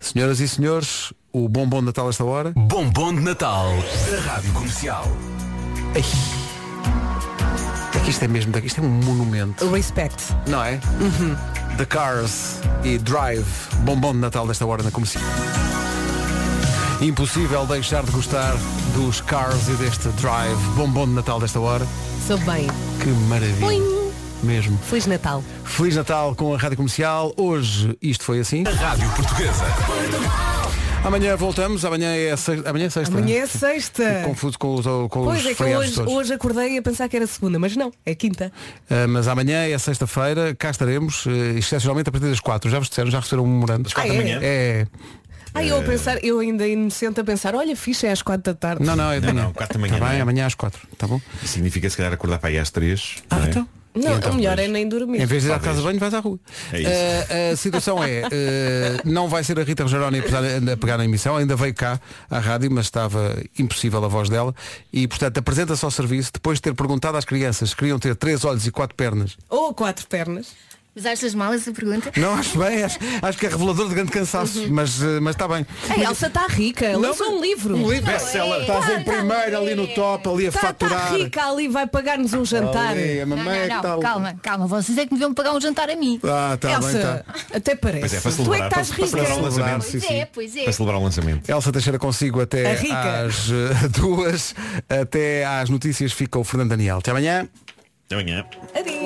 Senhoras e senhores, o bombom de Natal esta hora. Bombom de Natal da Rádio Comercial. Ai. Que isto é mesmo, isto é um monumento. Respect. Não é? The Cars e Drive, bombom de Natal desta hora na comercial. Impossível deixar de gostar dos Cars e deste Drive, bombom de Natal desta hora. Sou bem. Que maravilha. Boing. Mesmo. Feliz Natal. Feliz Natal com a Rádio Comercial. Hoje isto foi assim. Rádio Portuguesa. Amanhã voltamos. Amanhã é sexta. Amanhã é sexta. Amanhã né? é sexta. Fico Confuso com os, com Pois os é que hoje, todos. hoje acordei a pensar que era segunda, mas não, é quinta. Uh, mas amanhã é sexta-feira, cá estaremos, uh, excepcionalmente a partir das quatro. Já vos disseram, já receberam um memorando. quatro da Ah, é? manhã? É. Ai, eu a pensar, eu ainda inocente a pensar, olha, fixe, é às quatro da tarde. Não, não, é de Não, não, quatro da manhã, Tá bem, é? amanhã às quatro, tá bom? Isso significa se calhar acordar para aí às três. Ah, é? Não, então, o melhor pois. é nem dormir. Em vez de ir à casa de banho, vais à rua. É isso. Uh, a situação é, uh, não vai ser a Rita Rogeroni a pegar na emissão, ainda veio cá à rádio, mas estava impossível a voz dela. E, portanto, apresenta-se ao serviço, depois de ter perguntado às crianças se queriam ter três olhos e quatro pernas. Ou quatro pernas. Mas achas mal essa pergunta? Não, acho bem, acho, acho que é revelador de grande cansaço, mas, uh, mas está bem. A Elsa está rica, lançou um livro. Um livro best-seller. Estás em primeiro ali no top, ali a Está faturar. tá rica ali, vai pagar-nos um jantar. Ali, a Não, mamãe é não, está não, ali. calma, calma, vocês é que me deviam pagar um jantar a mim. Ah, tá bem, Elsa, tá. até parece. Pois é, para tu é que estás para, para rica. celebrar o lançamento. Sim, Pois sim. é, pois é. Para celebrar o lançamento. Elsa Teixeira consigo até rica. às eh, duas, até às notícias fica o Fernando Daniel. Até amanhã. Até amanhã. Adeus.